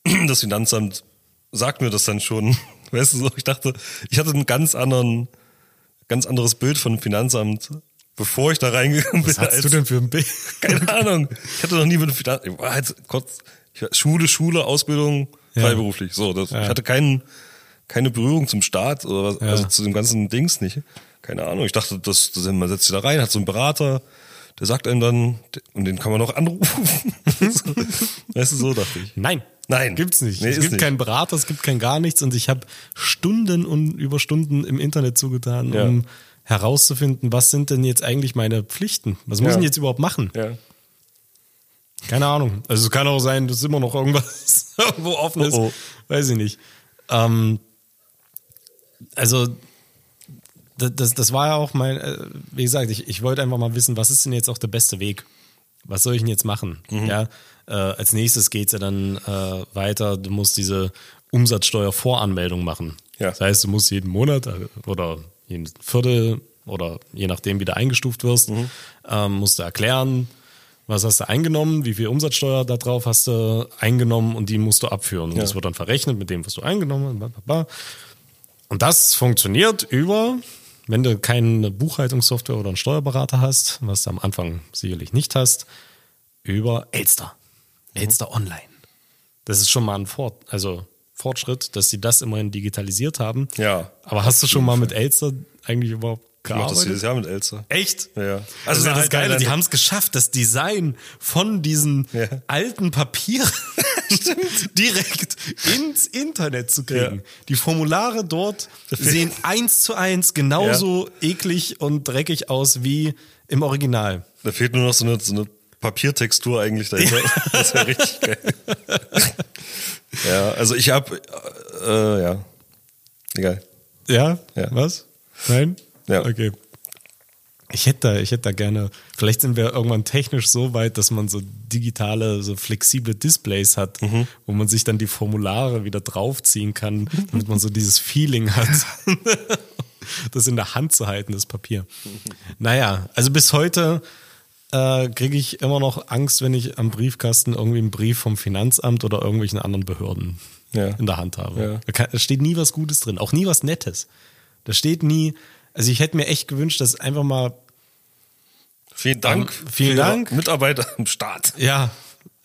das Finanzamt sagt mir das dann schon. Weißt du so, ich dachte, ich hatte einen ganz anderen, ganz anderes Bild von Finanzamt, bevor ich da reingegangen bin. was hast du denn für ein Bild? keine Ahnung. Ich hatte noch nie mit war halt kurz Schule, Schule, Ausbildung, Ja. freiberuflich. So, das, Ja. ich hatte keinen, keine Berührung zum Staat oder was, Ja. also zu dem ganzen Dings nicht. Keine Ahnung. Ich dachte, das, das man setzt sich da rein, hat so einen Berater, der sagt einem dann, und den kann man noch anrufen. weißt du, so dachte ich. Nein. Nein. Gibt's nicht. Nee, es gibt nicht. keinen Berater, es gibt kein gar nichts und ich habe Stunden und über Stunden im Internet zugetan, um herauszufinden, was sind denn jetzt eigentlich meine Pflichten? Was muss Ja. ich jetzt überhaupt machen? Ja. Keine Ahnung. Also es kann auch sein, dass immer noch irgendwas irgendwo offen ist. Oh, oh. Weiß ich nicht. Ähm, also das, das, das war ja auch mein, äh, wie gesagt, ich, ich wollte einfach mal wissen, was ist denn jetzt auch der beste Weg? Was soll ich denn jetzt machen? Mhm. Ja, äh, als nächstes geht's ja dann äh, weiter, du musst diese Umsatzsteuervoranmeldung machen. Ja. Das heißt, du musst jeden Monat äh, oder jeden Viertel oder je nachdem, wie du eingestuft wirst, Mhm. ähm, musst du erklären, was hast du eingenommen, wie viel Umsatzsteuer da drauf hast du eingenommen und die musst du abführen. Und Ja. das wird dann verrechnet mit dem, was du eingenommen hast. Und das funktioniert über, wenn du keine Buchhaltungssoftware oder einen Steuerberater hast, was du am Anfang sicherlich nicht hast, über Elster. Elster Online. Das ist schon mal ein Fort, also Fortschritt, dass sie das immerhin digitalisiert haben. Ja. Aber hast du schon mal mit Elster eigentlich überhaupt Ich mach das gearbeitet? jedes Jahr mit Elster. Echt? Ja, ja. Also, das ist ja das halt Geile, die haben es geschafft, das Design von diesen Ja. alten Papier direkt ins Internet zu kriegen. Ja. Die Formulare dort sehen eins zu eins genauso eklig und dreckig aus wie im Original. Da fehlt nur noch so eine, so eine Papiertextur eigentlich dahinter. Das wäre richtig geil. ja, also ich hab, äh, ja, egal. Ja? Ja. Was? Nein? Ja. Okay. Ich hätte da, ich hätte da gerne, vielleicht sind wir irgendwann technisch so weit, dass man so digitale, so flexible Displays hat, Mhm. wo man sich dann die Formulare wieder draufziehen kann, damit man so dieses Feeling hat, das in der Hand zu halten, das Papier. Naja, also bis heute äh, kriege ich immer noch Angst, wenn ich am Briefkasten irgendwie einen Brief vom Finanzamt oder irgendwelchen anderen Behörden Ja. in der Hand habe. Ja. Da, kann, da steht nie was Gutes drin, auch nie was Nettes. Da steht nie, also ich hätte mir echt gewünscht, dass einfach mal, Vielen Dank. Ähm, vielen für Dank. Mitarbeiter im Staat. ja,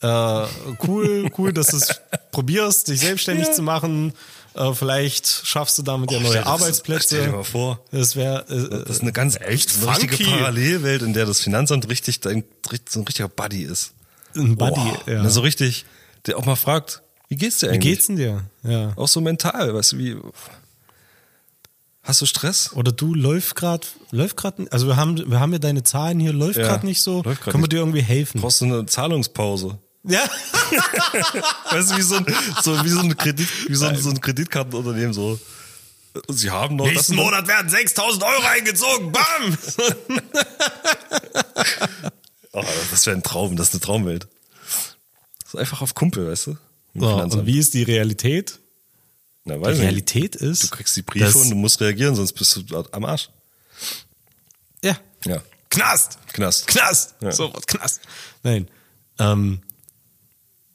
äh, cool, cool, dass es probierst, dich selbstständig Ja. zu machen. Äh, vielleicht schaffst du damit ja Oh, neue dir das- Arbeitsplätze. stell dir mal vor. Das wäre äh, Das ist eine ganz echt so eine richtige. Parallelwelt, in der das Finanzamt richtig dein, so ein richtiger Buddy ist. ein Buddy. Boah. ja. Na, So richtig, der auch mal fragt, wie geht's dir Wie eigentlich? geht's denn dir? Ja. Auch so mental, weißt du, wie. Hast du Stress? Oder du läuft gerade, läuft gerade, also wir haben, wir haben ja deine Zahlen hier, läuft Ja, gerade nicht so. Können wir dir irgendwie helfen? Brauchst du eine Zahlungspause? Ja. Weißt du, wie so ein, so, wie so ein Kredit, wie so ein, so ein Kreditkartenunternehmen so. Sie haben noch Nächsten Monat werden 6000 Euro eingezogen. Bam! Oh, das wäre ein Traum, das ist eine Traumwelt. Das ist einfach auf Kumpel, weißt du? So, und wie ist die Realität? Na, Die weiß nicht. Realität ist. Du kriegst die Briefe und du musst reagieren, sonst bist du am Arsch. Ja. Ja. Knast! Knast. Knast! Ja. So was Knast. Nein. Ähm,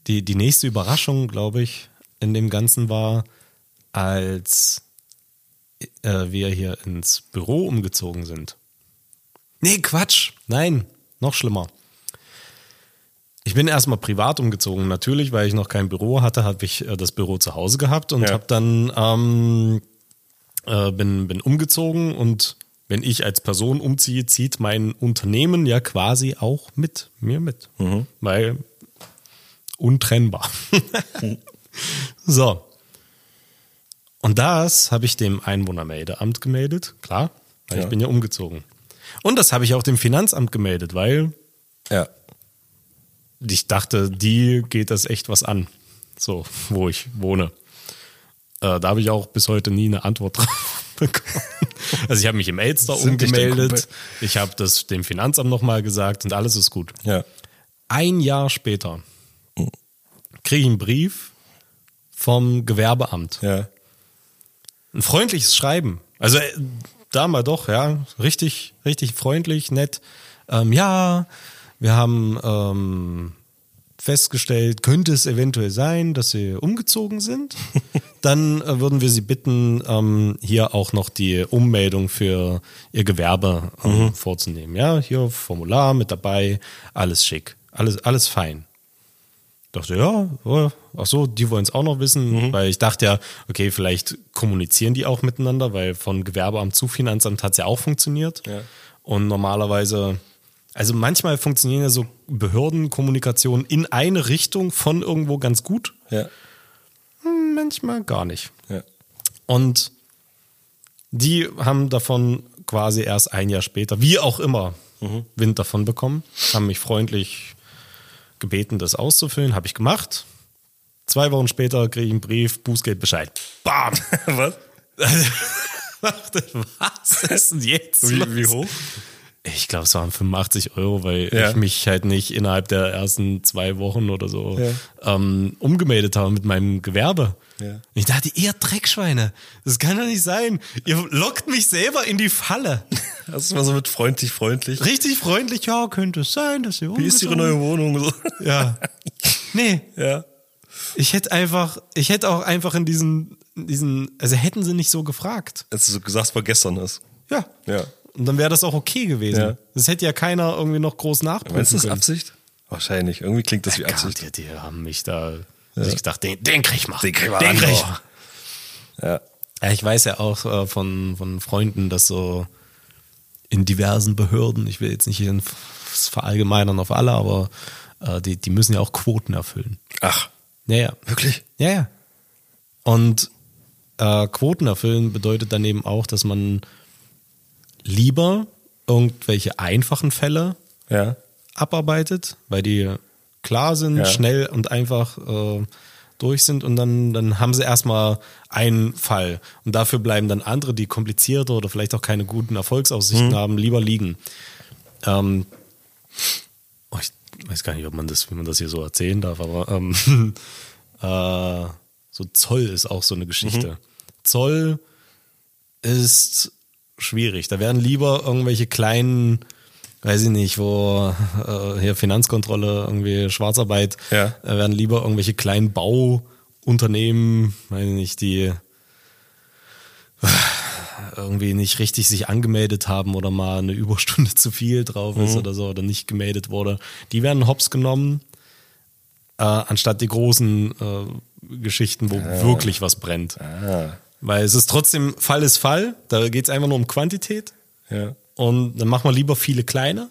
die, die nächste Überraschung, glaube ich, in dem Ganzen war, als äh, wir hier ins Büro umgezogen sind. Nee, Quatsch. Nein, noch schlimmer. Ich bin erstmal privat umgezogen. Natürlich, weil ich noch kein Büro hatte, habe ich äh, das Büro zu Hause gehabt und Ja. habe dann ähm, äh, bin, bin umgezogen und wenn ich als Person umziehe, zieht mein Unternehmen ja quasi auch mit mir mit. Weil untrennbar. so. Und das habe ich dem Einwohnermeldeamt gemeldet, klar, weil Ja. ich bin ja umgezogen. Und das habe ich auch dem Finanzamt gemeldet, weil Ja. ich dachte, die geht das echt was an. So, wo ich wohne. Äh, da habe ich auch bis heute nie eine Antwort drauf bekommen. Also ich habe mich im Elster umgemeldet, ich habe das dem Finanzamt nochmal gesagt und alles ist gut. Ja. Ein Jahr später kriege ich einen Brief vom Gewerbeamt. Ja. Ein freundliches Schreiben. Also äh, da mal doch, ja, richtig, richtig freundlich, nett. Ähm, ja, wir haben ähm, festgestellt, könnte es eventuell sein, dass sie umgezogen sind. Dann äh, würden wir sie bitten, ähm, hier auch noch die Ummeldung für ihr Gewerbe ähm, vorzunehmen. Ja, hier Formular mit dabei, alles schick, alles, alles fein. Dachte, ja, oh, ach so, die wollen es auch noch wissen, weil ich dachte ja, okay, vielleicht kommunizieren die auch miteinander, weil von Gewerbeamt zu Finanzamt hat es ja auch funktioniert. Ja. Und normalerweise, also manchmal funktionieren ja so Behördenkommunikationen in eine Richtung von irgendwo ganz gut, Ja. hm, manchmal gar nicht. Ja. Und die haben davon quasi erst ein Jahr später, wie auch immer, Wind davon bekommen, haben mich freundlich gebeten, das auszufüllen, habe ich gemacht. Zwei Wochen später kriege ich einen Brief, Bußgeldbescheid. Bam! Was? dachte, was ist denn jetzt? Wie, wie hoch? Ich glaube, es waren 85 Euro, weil Ja. ich mich halt nicht innerhalb der ersten zwei Wochen oder so Ja. ähm, umgemeldet habe mit meinem Gewerbe. Ja. Ich dachte, ihr Dreckschweine, das kann doch nicht sein. Ihr lockt mich selber in die Falle. Du mal so mit freundlich, freundlich. Richtig freundlich, ja, könnte es sein, dass ihr Wie ist Ihre neue Wohnung? So. Ja. Nee, Ja. ich hätte einfach, ich hätte auch einfach in diesen, in diesen, also hätten sie nicht so gefragt. Als du so gesagt, was gestern ist. Ja. Ja. Und dann wäre das auch okay gewesen. Ja. Das hätte ja keiner irgendwie noch groß nachprüfen Meinst du das können. Absicht? Wahrscheinlich. Irgendwie klingt das wie Absicht. die, die haben mich da sich gedacht, den, den krieg ich mal. Den krieg ich mal Den krieg ich oh. mal. Ja. Ja, ich weiß ja auch äh, von, von Freunden, dass so in diversen Behörden, ich will jetzt nicht hier das verallgemeinern auf alle, aber äh, die, die müssen ja auch Quoten erfüllen. Ach, Ja, ja. wirklich? Ja, ja. Und äh, Quoten erfüllen bedeutet dann eben auch, dass man lieber irgendwelche einfachen Fälle Ja. abarbeitet, weil die klar sind, Ja. schnell und einfach äh, durch sind und dann, dann haben sie erstmal einen Fall. Und dafür bleiben dann andere, die komplizierter oder vielleicht auch keine guten Erfolgsaussichten haben, lieber liegen. Ähm, oh, ich weiß gar nicht, ob man das, wie man das hier so erzählen darf, aber ähm, äh, so Zoll ist auch so eine Geschichte. Zoll ist schwierig. Da werden lieber irgendwelche kleinen, weiß ich nicht, wo äh, hier Finanzkontrolle, irgendwie Schwarzarbeit, Ja. da werden lieber irgendwelche kleinen Bauunternehmen, weiß ich nicht, die irgendwie nicht richtig sich angemeldet haben oder mal eine Überstunde zu viel drauf ist oder so oder nicht gemeldet wurde, die werden hops genommen, äh, anstatt die großen äh, Geschichten, wo wirklich was brennt. Ah. Weil es ist trotzdem, Fall ist Fall, da geht es einfach nur um Quantität Ja. Und dann machen wir lieber viele kleine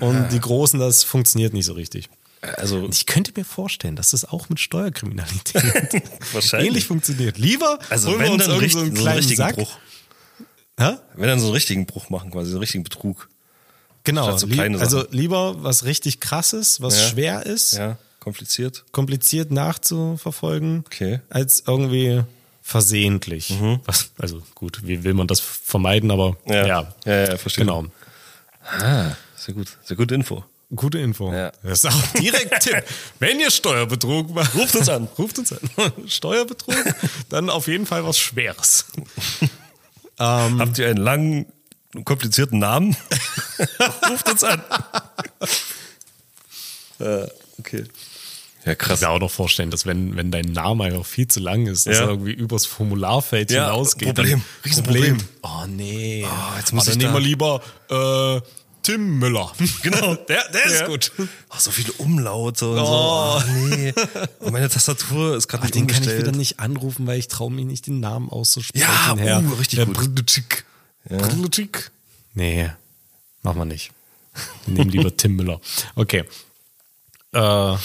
und die großen, das funktioniert nicht so richtig. Also, Und ich könnte mir vorstellen, dass das auch mit Steuerkriminalität Wahrscheinlich. ähnlich funktioniert. Lieber also holen wir wenn uns dann richt, so so einen einen kleinen richtigen Sack. Bruch. Hä? Wenn dann so einen richtigen Bruch machen, quasi so einen richtigen Betrug. Genau, so lieb- also lieber was richtig krasses, was Ja. schwer ist, Ja, kompliziert. kompliziert nachzuverfolgen, Okay. als irgendwie versehentlich. Was, also gut, wie will man das vermeiden, aber Mhm. Ja, ja, ja, ja, verstehe. genau. Ah, sehr gut. Sehr gute Info. Gute Info. Ja. Das ist auch direkt Tipp. Wenn ihr Steuerbetrug macht, Ruft uns an. Ruft uns an. Steuerbetrug, dann auf jeden Fall was Schweres. Ähm. Habt ihr einen langen, komplizierten Namen? Ruft uns an. äh, okay. Ja, Ich krass. kann mir auch noch vorstellen, dass wenn, wenn dein Name einfach viel zu lang ist, dass Ja. er irgendwie übers Formularfeld Ja, hinausgeht. Problem. Riesenproblem. Oh nee. Oh, jetzt muss Aber ich dann nehmen wir lieber äh, Tim Müller. Genau. Der, der ist Ja. gut. Oh, so viele Umlaute und Oh. so. Oh, nee. Und meine Tastatur ist gerade nicht den kann ich umgestellt. wieder nicht anrufen, weil ich traue mich nicht, den Namen auszusprechen. Ja, Herr, uh, richtig Herr gut. Brudutschik. Brudutschik. Nee, machen wir nicht. Wir nehmen lieber Tim Müller. Okay. Äh,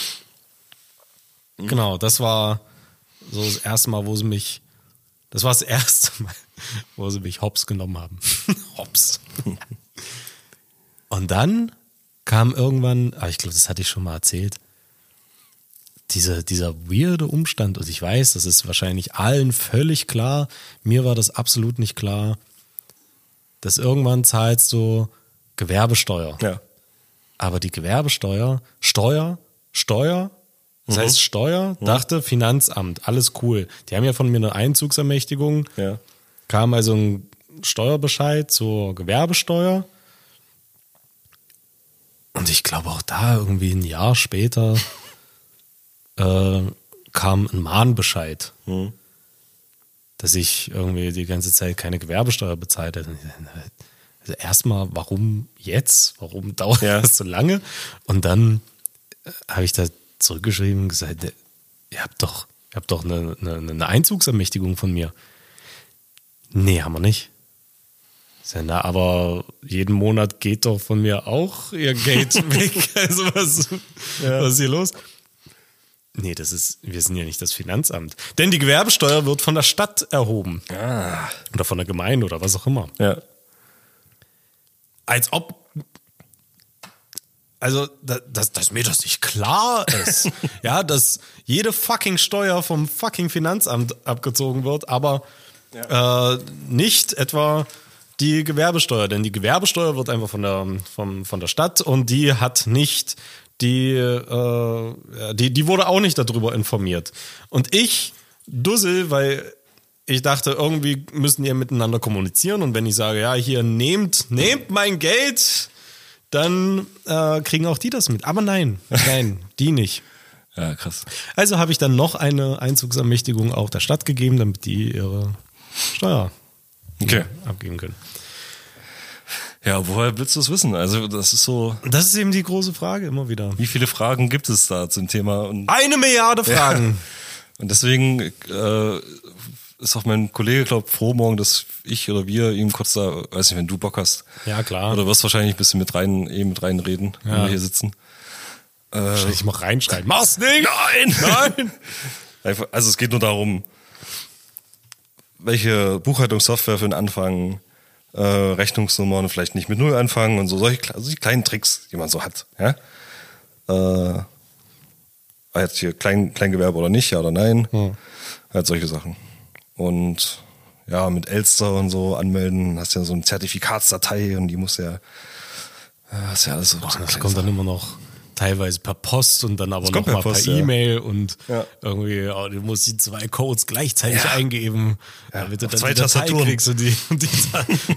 genau, das war so das erste Mal, wo sie mich, das war das erste Mal, wo sie mich hops genommen haben. hops. Und dann kam irgendwann, ah, ich glaube, das hatte ich schon mal erzählt, dieser, dieser weirde Umstand, und ich weiß, das ist wahrscheinlich allen völlig klar, mir war das absolut nicht klar, dass irgendwann zahlst du Gewerbesteuer. Ja. Aber die Gewerbesteuer, Steuer, Steuer, das heißt Steuer, dachte Finanzamt, alles cool. Die haben ja von mir eine Einzugsermächtigung, Ja. kam also ein Steuerbescheid zur Gewerbesteuer. Und ich glaube auch da irgendwie ein Jahr später äh, kam ein Mahnbescheid, dass ich irgendwie die ganze Zeit keine Gewerbesteuer bezahlt hätte. Also erstmal, warum jetzt? Warum dauert Ja. das so lange? Und dann äh, habe ich da zurückgeschrieben und gesagt, ihr habt doch, ihr habt doch eine, eine, eine Einzugsermächtigung von mir. Nee, haben wir nicht. Ich sag, na, aber jeden Monat geht doch von mir auch ihr Geld weg. Also was, was ist hier los? Nee, das ist, wir sind ja nicht das Finanzamt. Denn die Gewerbesteuer wird von der Stadt erhoben. Ah. Oder von der Gemeinde oder was auch immer. Ja. Als ob. Also, da- dass, dass mir das nicht klar ist. ja, dass jede fucking Steuer vom fucking Finanzamt abgezogen wird, aber äh, nicht etwa die Gewerbesteuer. Denn die Gewerbesteuer wird einfach von der, vom, von der Stadt und die hat nicht die, äh, ja, die, die wurde auch nicht darüber informiert. Und ich, Dussel, weil ich dachte, irgendwie müssen die miteinander kommunizieren und wenn ich sage, ja, hier nehmt, nehmt mein Geld, dann äh, kriegen auch die das mit. Aber nein, nein, die nicht. Ja, krass. Also habe ich dann noch eine Einzugsermächtigung auch der Stadt gegeben, damit die ihre Steuer Okay. abgeben können. Ja, woher willst du es wissen? Also, das ist so, Das ist eben die große Frage immer wieder. wie viele Fragen gibt es da zum Thema? Eine Milliarde Fragen. und deswegen äh, ist auch mein Kollege, glaube froh morgen, dass ich oder wir ihm kurz da, weiß nicht, wenn du Bock hast. Ja, klar. Oder wirst wahrscheinlich ein bisschen mit rein, eh mit reinreden, wenn Ja. wir hier sitzen. Wahrscheinlich mal reinschreiben. Mach's nicht! Nein! Nein! Einfach, also es geht nur darum, welche Buchhaltungssoftware für den Anfang, äh, Rechnungsnummern vielleicht nicht mit Null anfangen und so, solche also die kleinen Tricks, die man so hat. Ja? Äh, jetzt hier Klein, Kleingewerbe oder nicht, ja oder nein. Halt solche Sachen. Und ja, mit Elster und so anmelden, hast ja so eine Zertifikatsdatei und die muss ja, ja, ist ja alles so. so Das kommt dann immer noch teilweise per Post und dann aber noch kommt mal per per Post, ja. E-Mail und Ja. irgendwie, oh, du musst die zwei Codes gleichzeitig Ja. eingeben, damit du dann zwei die Datei kriegst und, die, und, die,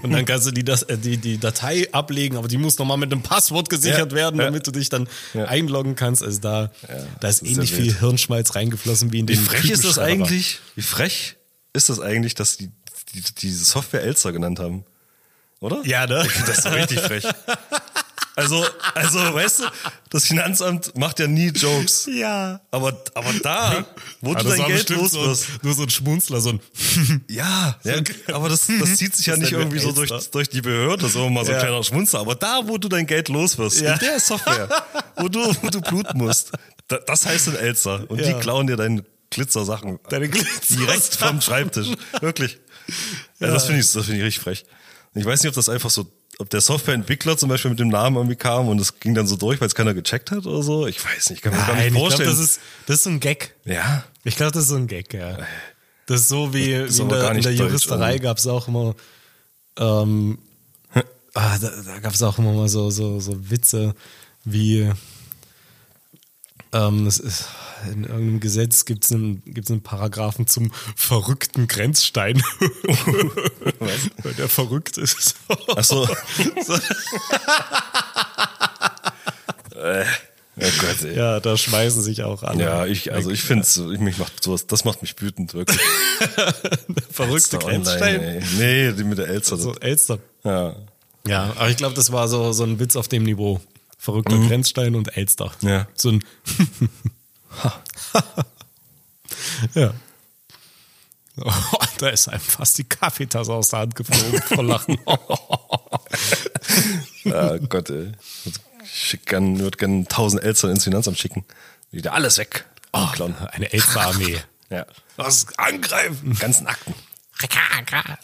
und dann kannst du die, das, äh, die, die Datei ablegen, aber die muss nochmal mit einem Passwort gesichert werden, damit du dich dann einloggen kannst. Also da, da ist ist ähnlich viel wild. Hirnschmalz reingeflossen wie in Wie den frech ist das eigentlich? Wie frech ist das eigentlich, dass die, die diese Software Elster genannt haben? Oder? Ja, ne? Das ist doch richtig frech. Also, also, weißt du, das Finanzamt macht ja nie Jokes. Ja. Aber, aber da, wo Aber du das dein Geld los so, ein- wirst. nur so ein Schmunzler, so ein Ja, ja, aber das, das zieht sich ja Das nicht nennen wir irgendwie so durch, durch die Behörde, so mal so ein Ja. kleiner Schmunzer. Aber da, wo du dein Geld los wirst, Ja. in der Software, wo du, wo du bluten musst, da, das heißt ein Elster. Und Ja. die klauen dir deine Glitzersachen. Deine Glitzersachen. Direkt vom Schreibtisch. Wirklich. Ja. das finde ich, das finde ich richtig frech. Und ich weiß nicht, ob das einfach so, ob der Softwareentwickler zum Beispiel mit dem Namen irgendwie kam und es ging dann so durch, weil es keiner gecheckt hat oder so. Ich weiß nicht, kann mir gar Nein, nicht ich glaube, vorstellen. das ist, das ist so ein Gag. ja. Ich glaube, das ist so ein Gag, ja. Das ist so wie, ist wie in der, gar in der Juristerei gab es auch immer, ähm, ah, da, da gab es auch immer mal so, so, so Witze wie, ähm, es ist, in irgendeinem Gesetz gibt es einen, gibt's einen Paragraphen zum verrückten Grenzstein. Weil der verrückt ist. Ach so. So, Oh Gott, ey. ja, da schmeißen sich auch alle. Ja, ich, also ich finde ich mich macht sowas, das macht mich wütend, wirklich. verrückte Online, Grenzstein. Nee, die mit der Elster. So Elster. ja. Ja, aber ich glaube, das war so, so ein Witz auf dem Niveau. Verrückter Grenzstein und Elster. Ja. So ein. ja. Oh, da ist einem fast die Kaffeetasse aus der Hand geflogen vor Lachen. ja Gott, ey. Ich gern, würde gerne tausend Elster ins Finanzamt schicken. Wieder alles weg. Oh, eine Elster-Armee. Ja. Was? Angreifen! Ganzen Akten.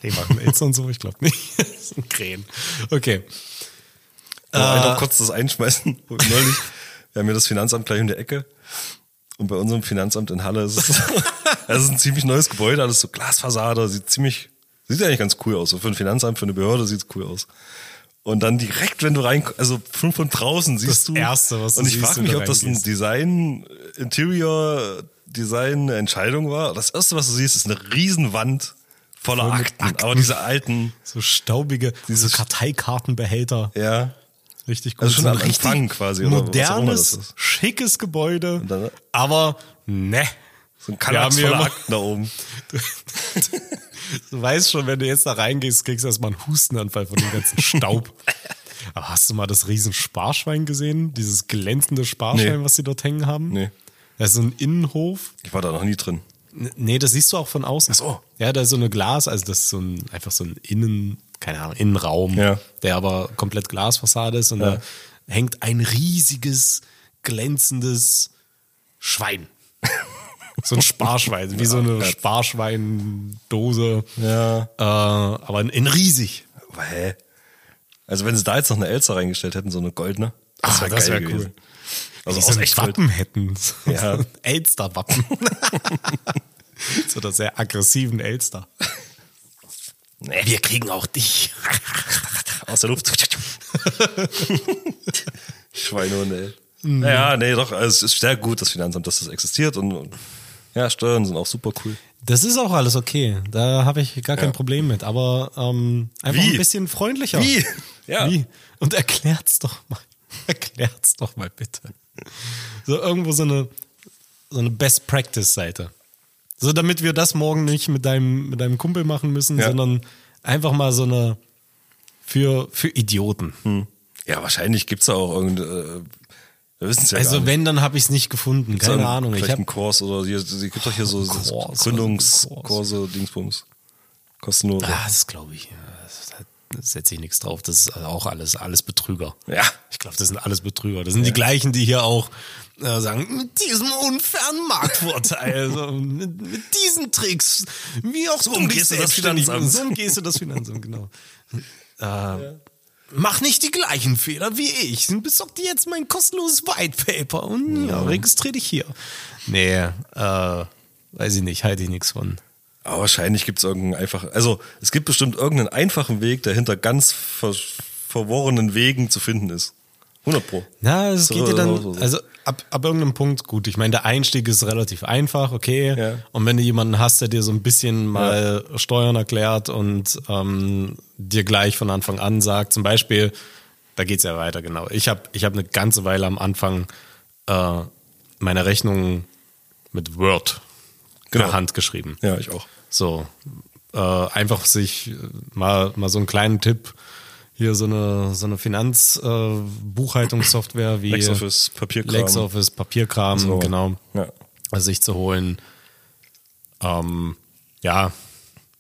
Die machen Elster und so, ich glaube nicht. Das sind Krähen. Okay. Äh, noch kurz das einschmeißen. Neulich, wir haben hier das Finanzamt gleich um die Ecke. Und bei unserem Finanzamt in Halle ist es, es ist ein ziemlich neues Gebäude, alles so Glasfassade, sieht ziemlich, sieht eigentlich ganz cool aus. So für ein Finanzamt, für eine Behörde sieht es cool aus. Und dann direkt, wenn du rein, also von, von draußen siehst Das du. Erste, was du Und ich frage mich, ob das ein. Design, Interior Design Entscheidung war. Das erste, was du siehst, ist eine Riesenwand voller Akten, Akten. Aber diese alten, So staubige, diese Karteikartenbehälter. Ja. Richtig gut. Also schon ein richtig quasi, oder Modernes, ist. schickes Gebäude. dann- aber ne. so ein immer- Akten da oben. Du weißt schon, wenn du jetzt da reingehst, kriegst du erstmal einen Hustenanfall von dem ganzen Staub. Aber hast du mal das riesen Sparschwein gesehen? Dieses glänzende Sparschwein, Nee. was sie dort hängen haben? Nee. Das ist so ein Innenhof. Ich war da noch nie drin. Nee, das siehst du auch von außen. Ach so. Ja, da ist so eine Glas, also das ist so ein, einfach so ein Innen, keine Ahnung, Innenraum, Ja. der aber komplett Glasfassade ist und Ja. da hängt ein riesiges, glänzendes Schwein. So ein Sparschwein, wie so eine Ja. Sparschweindose. Ja. Äh, aber in, riesig. Aber hä? Also wenn sie da jetzt noch eine Elster reingestellt hätten, so eine goldene, Ah, das geil wär gewesen. Also aus so Echtgold. Wappen hätten. Ja. Elster-Wappen. so der sehr aggressiven Elster. Nee. Wir kriegen auch dich. Aus der Luft. Schweinehunde, ey. Naja, nee, doch, also es ist sehr gut, das Finanzamt, dass das existiert und, und ja, Steuern sind auch super cool. Das ist auch alles okay. Da habe ich gar kein Ja. Problem mit. Aber ähm, einfach Wie? ein bisschen freundlicher. Wie? Ja. Wie? Und erklärt's doch mal. Erklärt's doch mal bitte. So irgendwo so eine, so eine Best Practice Seite. So damit wir das morgen nicht mit deinem, mit deinem Kumpel machen müssen, Ja. sondern einfach mal so eine für, für Idioten. Hm. Ja, wahrscheinlich gibt's da auch irgendeine, es ja Also wenn, dann habe ich es nicht gefunden. Gibt's Keine Ahnung. Ich Vielleicht habe einen Kurs oder hier, es gibt doch hier so Kurs, Gründungskurse, Dingsbums. Kostenlos. Ah, das glaube ich. ja, Da setze ich nichts drauf. Das ist auch alles, alles Betrüger. Ja. Ich glaube, das sind alles Betrüger. Das sind die gleichen, die hier auch äh, sagen, mit diesem unfairen Marktvorteil, so, mit, mit diesen Tricks, wie auch so umgehst du das Finanzamt. So umgehst du das Finanzamt, genau. Äh, Mach nicht die gleichen Fehler wie ich. Besorg dir jetzt mein kostenloses White Paper und ja, registrier dich hier. Nee, äh, weiß ich nicht, halte ich nichts von. Aber wahrscheinlich gibt's irgendeinen einfachen, also es gibt bestimmt irgendeinen einfachen Weg, der hinter ganz ver verworrenen Wegen zu finden ist. 100 pro. Na, es So, geht dir dann, so, so. also ab, ab irgendeinem Punkt, gut, ich meine, der Einstieg ist relativ einfach, okay. Ja. Und wenn du jemanden hast, der dir so ein bisschen mal Steuern erklärt und ähm, dir gleich von Anfang an sagt, zum Beispiel, da geht's ja weiter, genau. Ich habe ich hab eine ganze Weile am Anfang äh, meine Rechnung mit Word Genau. per Hand geschrieben. Ja, ich auch. So, äh, einfach sich mal, mal so einen kleinen Tipp, hier so eine, so eine Finanzbuchhaltungssoftware wie LexOffice, Papierkram. LexOffice, Papierkram, So. genau, Ja. also sich zu holen. Ähm, ja,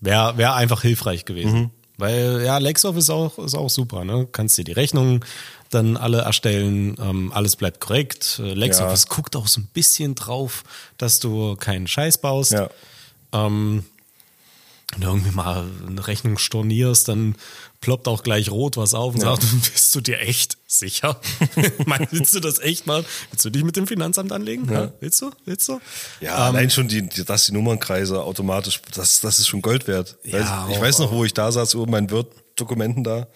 wäre wär einfach hilfreich gewesen. Mhm. Weil, ja, LexOffice ist auch, ist auch super, ne? Kannst dir die Rechnungen dann alle erstellen, ähm, alles bleibt korrekt. Äh, LexOffice guckt auch so ein bisschen drauf, dass du keinen Scheiß baust. Ja. Ähm, wenn du irgendwie mal eine Rechnung stornierst, dann ploppt auch gleich rot was auf und Ja. sagt, bist du dir echt sicher? Mein, willst du das echt mal? Willst du dich mit dem Finanzamt anlegen? Ja. Willst du? Willst du? Ja, Ähm, allein schon die, die, dass die Nummernkreise automatisch, das, das ist schon Gold wert. Ja, Weil ich auch- weiß noch, wo ich da saß, über meinen Word-Dokumenten da.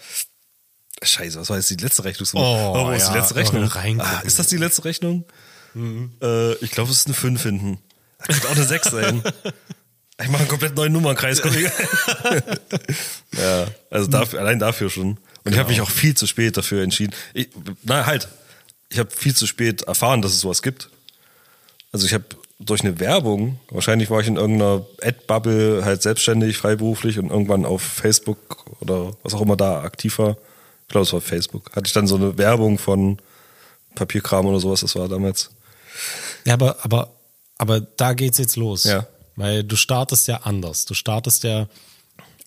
Scheiße, was war jetzt die letzte Rechnung? Oh, wo ist die letzte Rechnung? Ah, ist das die letzte Rechnung? Mhm. Äh, ich glaube, es ist eine 5 hinten. Das könnte auch eine 6 sein. Ich mache einen komplett neuen Nummernkreis, Kollege. ja, also dafür, allein dafür schon. Und ich Genau. habe mich auch viel zu spät dafür entschieden. Ich, na halt, ich habe viel zu spät erfahren, dass es sowas gibt. Also ich habe durch eine Werbung, wahrscheinlich war ich in irgendeiner Ad-Bubble halt selbstständig, freiberuflich und irgendwann auf Facebook oder was auch immer da aktiv war. Ich glaube, es war Facebook. Hatte ich dann so eine Werbung von Papierkram oder sowas, das war damals. Ja, aber, aber, aber da geht's jetzt los. Ja. Weil du startest ja anders. Du startest ja,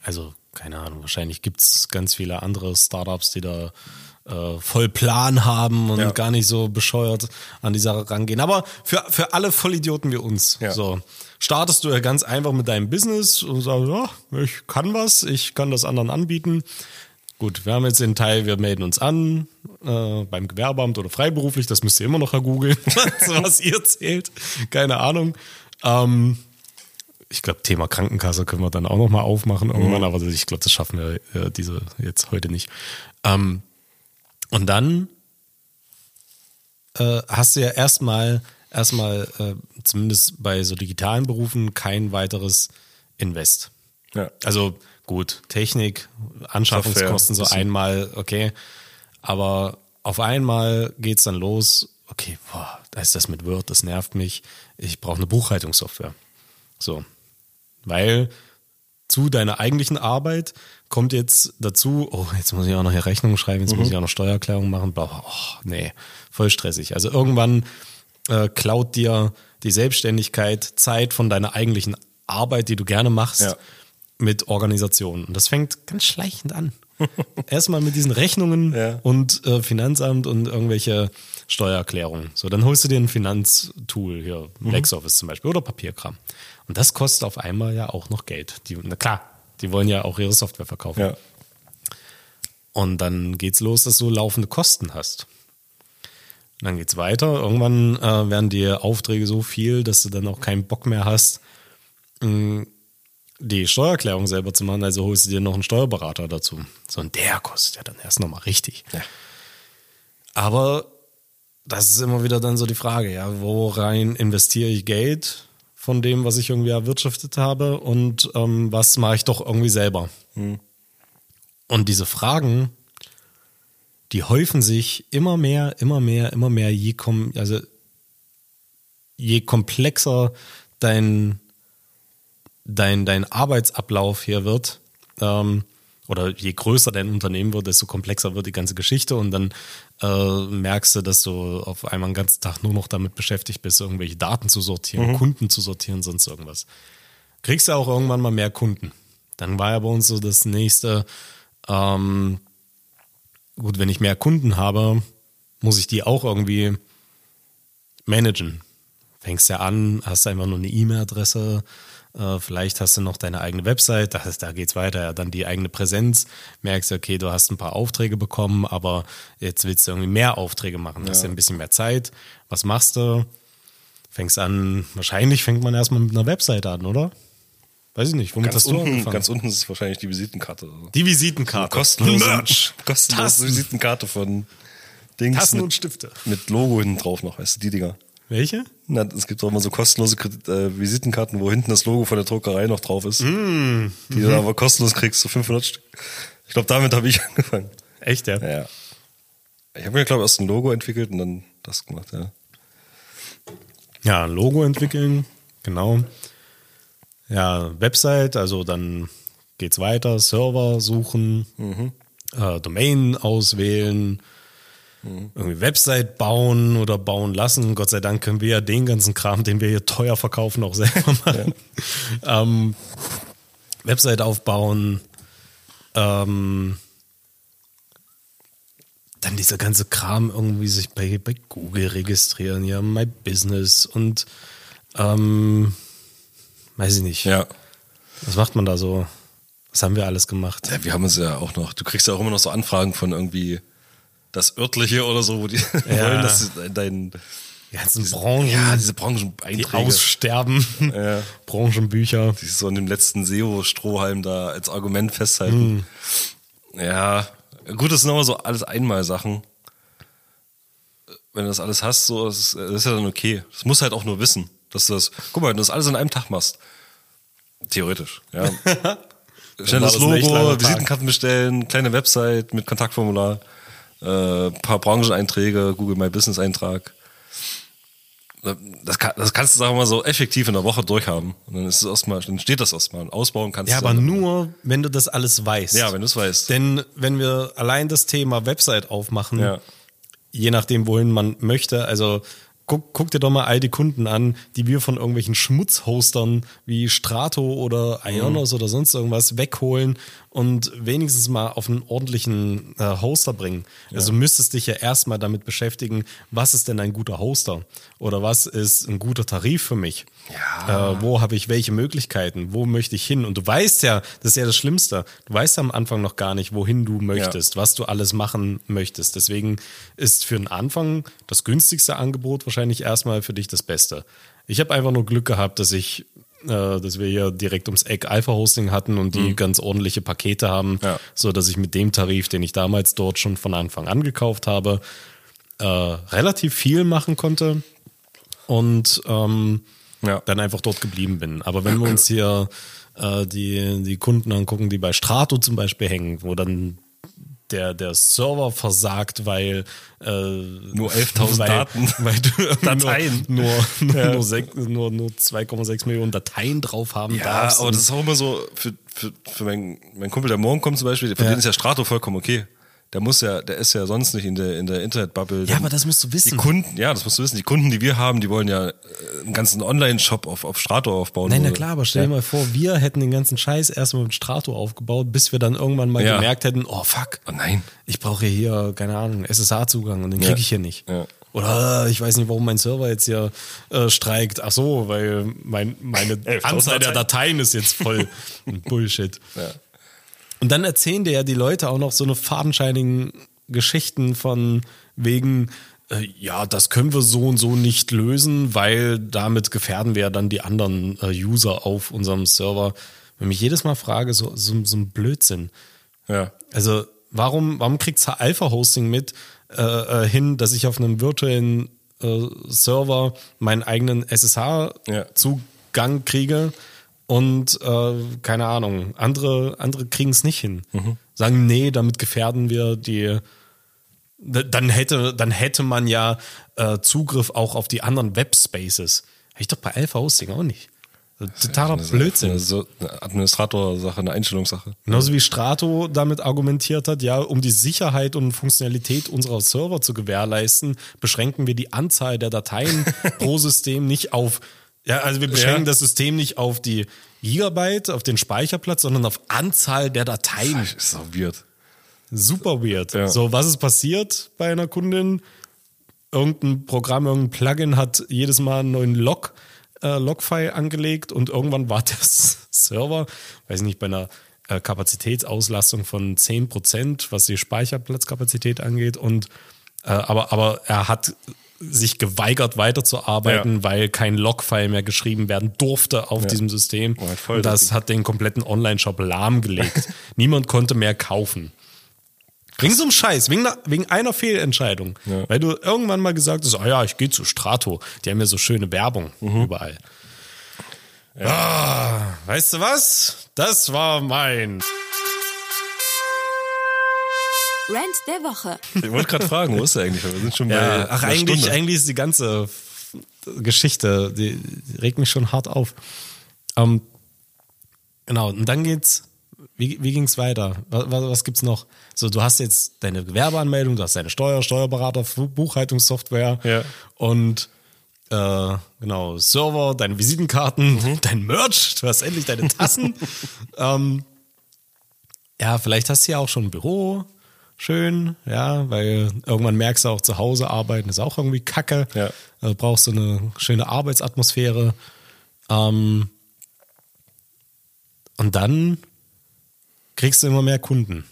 also, keine Ahnung, wahrscheinlich gibt's ganz viele andere Startups, die da äh, voll Plan haben und Ja. gar nicht so bescheuert an die Sache rangehen. Aber für, für alle Vollidioten wie uns, Ja. so, startest du ja ganz einfach mit deinem Business und sagst, ja, ich kann was, ich kann das anderen anbieten. gut, wir haben jetzt den Teil, wir melden uns an äh, beim Gewerbeamt oder freiberuflich, das müsst ihr immer noch googeln, was ihr zählt. Keine Ahnung. Ähm, ich glaube, Thema Krankenkasse können wir dann auch noch mal aufmachen irgendwann, aber ich glaube, das schaffen wir äh, diese jetzt heute nicht. Ähm, und dann äh, hast du ja erstmal erstmal äh, zumindest bei so digitalen Berufen kein weiteres Invest. Ja. Also gut, Technik, Anschaffungskosten so einmal, okay. Aber auf einmal geht's dann los, okay, boah, da ist das mit Word, das nervt mich. Ich brauche eine Buchhaltungssoftware. So. Weil zu deiner eigentlichen Arbeit kommt jetzt dazu, oh, jetzt muss ich auch noch hier Rechnungen schreiben, jetzt muss ich auch noch Steuererklärung machen, bla, oh, nee, voll stressig. Also irgendwann äh, klaut dir die Selbstständigkeit Zeit von deiner eigentlichen Arbeit, die du gerne machst, Ja. mit Organisation. Und das fängt ganz schleichend an. Erstmal mit diesen Rechnungen Ja. und äh, Finanzamt und irgendwelche Steuererklärungen. So, dann holst du dir ein Finanztool hier, Mhm. LexOffice zum Beispiel oder Papierkram. Und das kostet auf einmal ja auch noch Geld. Die, na klar, die wollen ja auch ihre Software verkaufen. Ja. Und dann geht's los, dass du laufende Kosten hast. Und dann geht's weiter. Irgendwann äh, werden die Aufträge so viel, dass du dann auch keinen Bock mehr hast, mh, die Steuererklärung selber zu machen. Also holst du dir noch einen Steuerberater dazu. So, und der kostet ja dann erst nochmal richtig. Ja. Aber das ist immer wieder dann so die Frage, ja, wo rein investiere ich Geld von dem, was ich irgendwie erwirtschaftet habe und ähm, was mache ich doch irgendwie selber? Und diese Fragen, die häufen sich immer mehr, immer mehr, immer mehr, je kom also je komplexer dein, dein, dein Arbeitsablauf hier wird, ähm, oder je größer dein Unternehmen wird, desto komplexer wird die ganze Geschichte und dann äh, merkst du, dass du auf einmal den ganzen Tag nur noch damit beschäftigt bist, irgendwelche Daten zu sortieren, Kunden zu sortieren, sonst irgendwas. Kriegst du auch irgendwann mal mehr Kunden. Dann war ja bei uns so das nächste, ähm, gut, wenn ich mehr Kunden habe, muss ich die auch irgendwie managen. Fängst ja an, hast einfach nur eine E-Mail-Adresse, vielleicht hast du noch deine eigene Website, das da geht's weiter, ja, dann die eigene Präsenz, merkst du, okay, du hast ein paar Aufträge bekommen, aber jetzt willst du irgendwie mehr Aufträge machen, hast ja ein bisschen mehr Zeit. Was machst du? Fängst an, wahrscheinlich fängt man erstmal mit einer Website an, oder? Weiß ich nicht, womit Ganz hast du unten, angefangen? ganz unten ist wahrscheinlich die Visitenkarte. die Visitenkarte. Kostenlose, Merch. kostenlose. Visitenkarte von Dings Tassen mit, und Stifte. mit Logo hinten drauf noch, weißt du, die Dinger. Welche? Na, es gibt auch immer so kostenlose Kredit- äh, Visitenkarten, wo hinten das Logo von der Druckerei noch drauf ist. Mm. Die du dann aber kostenlos kriegst, so 500 Stück. Ich glaube, damit habe ich angefangen. Echt, ja? Ja. Ich habe mir, glaube ich, erst ein Logo entwickelt und dann das gemacht, ja. Ja, Logo entwickeln, genau. Ja, Website, also dann geht's weiter, Server suchen, äh, Domain auswählen, irgendwie Website bauen oder bauen lassen. Gott sei Dank können wir ja den ganzen Kram, den wir hier teuer verkaufen, auch selber machen. Ähm, Website aufbauen, ähm, dann dieser ganze Kram irgendwie sich bei, bei Google registrieren, ja, My Business und ähm, weiß ich nicht. Ja. Was macht man da so? Was haben wir alles gemacht? ja. Wir haben uns ja auch noch, du kriegst ja auch immer noch so Anfragen von irgendwie das örtliche oder so, wo die wollen, dass du dein, Die ganzen Branchen, ja, diese die Brancheneinträge, aussterben. Ja. Branchenbücher. die so in dem letzten SEO-Strohhalm da als Argument festhalten. Ja, gut, das sind aber so alles Einmalsachen. Wenn du das alles hast, so, das ist, das ist ja dann okay. Das muss halt auch nur wissen, dass du das, guck mal, wenn du das alles an einem Tag machst. Theoretisch, ja. Schnell war das das ein echt langer Logo. Visitenkarten bestellen, kleine Website mit Kontaktformular, äh, paar Brancheneinträge, Google My Business Eintrag. Das, kann, das kannst du, sagen wir mal, so effektiv in der Woche durchhaben. Und dann ist es erstmal, dann steht das erstmal. Und ausbauen kannst Ja, du aber dann- nur, wenn du das alles weißt. Ja, wenn du es weißt. Denn wenn wir allein das Thema Website aufmachen, Ja. je nachdem, wohin man möchte, also guck, guck dir doch mal all die Kunden an, die wir von irgendwelchen Schmutzhostern wie Strato oder Ionos oder sonst irgendwas wegholen und wenigstens mal auf einen ordentlichen äh, Hoster bringen. Also du müsstest dich ja erstmal damit beschäftigen, was ist denn ein guter Hoster? Oder was ist ein guter Tarif für mich? Ja. Äh, wo habe ich welche Möglichkeiten? Wo möchte ich hin? Und du weißt ja, das ist ja das Schlimmste, du weißt ja am Anfang noch gar nicht, wohin du möchtest, was du alles machen möchtest. Deswegen ist für den Anfang das günstigste Angebot wahrscheinlich erstmal für dich das Beste. Ich habe einfach nur Glück gehabt, dass ich, äh, dass wir hier direkt ums Eck Alpha Hosting hatten und die ganz ordentliche Pakete haben, Mhm. Ja. so dass ich mit dem Tarif, den ich damals dort schon von Anfang an gekauft habe, äh, relativ viel machen konnte und ähm, Ja. dann einfach dort geblieben bin. Aber wenn wir uns hier äh, die, die Kunden angucken, die bei Strato zum Beispiel hängen, wo dann der, der Server versagt, weil äh, Nur 11.000 weil, Daten. weil du Dateien. nur, nur, nur, nur, nur, nur 2,6 Millionen Dateien drauf haben Ja, darfst. aber das ist auch immer so, für, für, für meinen mein Kumpel, der morgen kommt zum Beispiel, für Ja. den ist ja Strato vollkommen okay. Der muss ja, der ist ja sonst nicht in der, in der Internetbubble. Ja, aber das musst du wissen. Die Kunden, ja, das musst du wissen. Die Kunden, die wir haben, die wollen ja äh, einen ganzen Online-Shop auf, auf Strato aufbauen. Nein, na klar, aber stell dir mal vor, wir hätten den ganzen Scheiß erstmal mit Strato aufgebaut, bis wir dann irgendwann mal Ja. gemerkt hätten, oh fuck, Oh nein. ich brauche hier, keine Ahnung, SSH-Zugang und den kriege Ja. ich hier nicht. Ja. Oder äh, ich weiß nicht, warum mein Server jetzt hier äh, streikt. Ach so, weil mein, meine 11.000 Anzahl der Dateien ist jetzt voll. Bullshit. Und dann erzählen dir ja die Leute auch noch so eine fadenscheinigen Geschichten von wegen, äh, ja, das können wir so und so nicht lösen, weil damit gefährden wir ja dann die anderen äh, User auf unserem Server. Wenn mich jedes Mal frage, so, so, so ein Blödsinn. Ja. Also warum, warum kriegt's Alpha Hosting mit äh, äh, hin, dass ich auf einem virtuellen äh, Server meinen eigenen SSH-Zugang kriege und äh, keine Ahnung, andere, andere kriegen es nicht hin. Sagen, nee, damit gefährden wir die. Dann hätte, dann hätte man ja äh, Zugriff auch auf die anderen Webspaces. Hätte ich doch bei Alpha Hosting auch nicht. Totaler Eine, Blödsinn. Eine, so- eine Administrator-Sache, eine Einstellungssache. Genauso wie Strato damit argumentiert hat, ja, um die Sicherheit und Funktionalität unserer Server zu gewährleisten, beschränken wir die Anzahl der Dateien pro System nicht auf, ja, also wir beschränken Ja. das System nicht auf die Gigabyte, auf den Speicherplatz, sondern auf Anzahl der Dateien. Ist so weird. Super weird. Ja. So, was ist passiert bei einer Kundin? Irgendein Programm, irgendein Plugin hat jedes Mal einen neuen Log, äh, Logfile angelegt und irgendwann war der Server, weiß ich nicht, bei einer äh, Kapazitätsauslastung von 10%, was die Speicherplatzkapazität angeht. Und äh, aber, aber er hat sich geweigert weiterzuarbeiten, Ja. weil kein Logfile mehr geschrieben werden durfte auf diesem System. Oh, das das hat den kompletten Online-Shop lahmgelegt. Niemand konnte mehr kaufen. Wegen so einem Scheiß, wegen einer, wegen einer Fehlentscheidung. Ja. Weil du irgendwann mal gesagt hast, ah ja, ich gehe zu Strato. Die haben ja so schöne Werbung Mhm. überall. Ah, weißt du was? Das war mein. Rant der Woche. Ich wollte gerade fragen, wo ist er eigentlich? Wir sind schon bei Ja, ach, einer eigentlich, Stunde. eigentlich ist die ganze Geschichte, die, die regt mich schon hart auf. Ähm, genau, und dann geht's, wie, wie ging's weiter? Was, was, was gibt's noch? So, du hast jetzt deine Gewerbeanmeldung, du hast deine Steuer, Steuerberater, Buchhaltungssoftware Ja. und äh, genau, Server, deine Visitenkarten, Mhm. dein Merch, du hast endlich deine Tassen. ähm, ja, vielleicht hast du ja auch schon ein Büro. Schön, ja, weil irgendwann merkst du auch zu Hause arbeiten ist auch irgendwie kacke. Ja. Also brauchst du eine schöne Arbeitsatmosphäre. Ähm, und dann kriegst du immer mehr Kunden.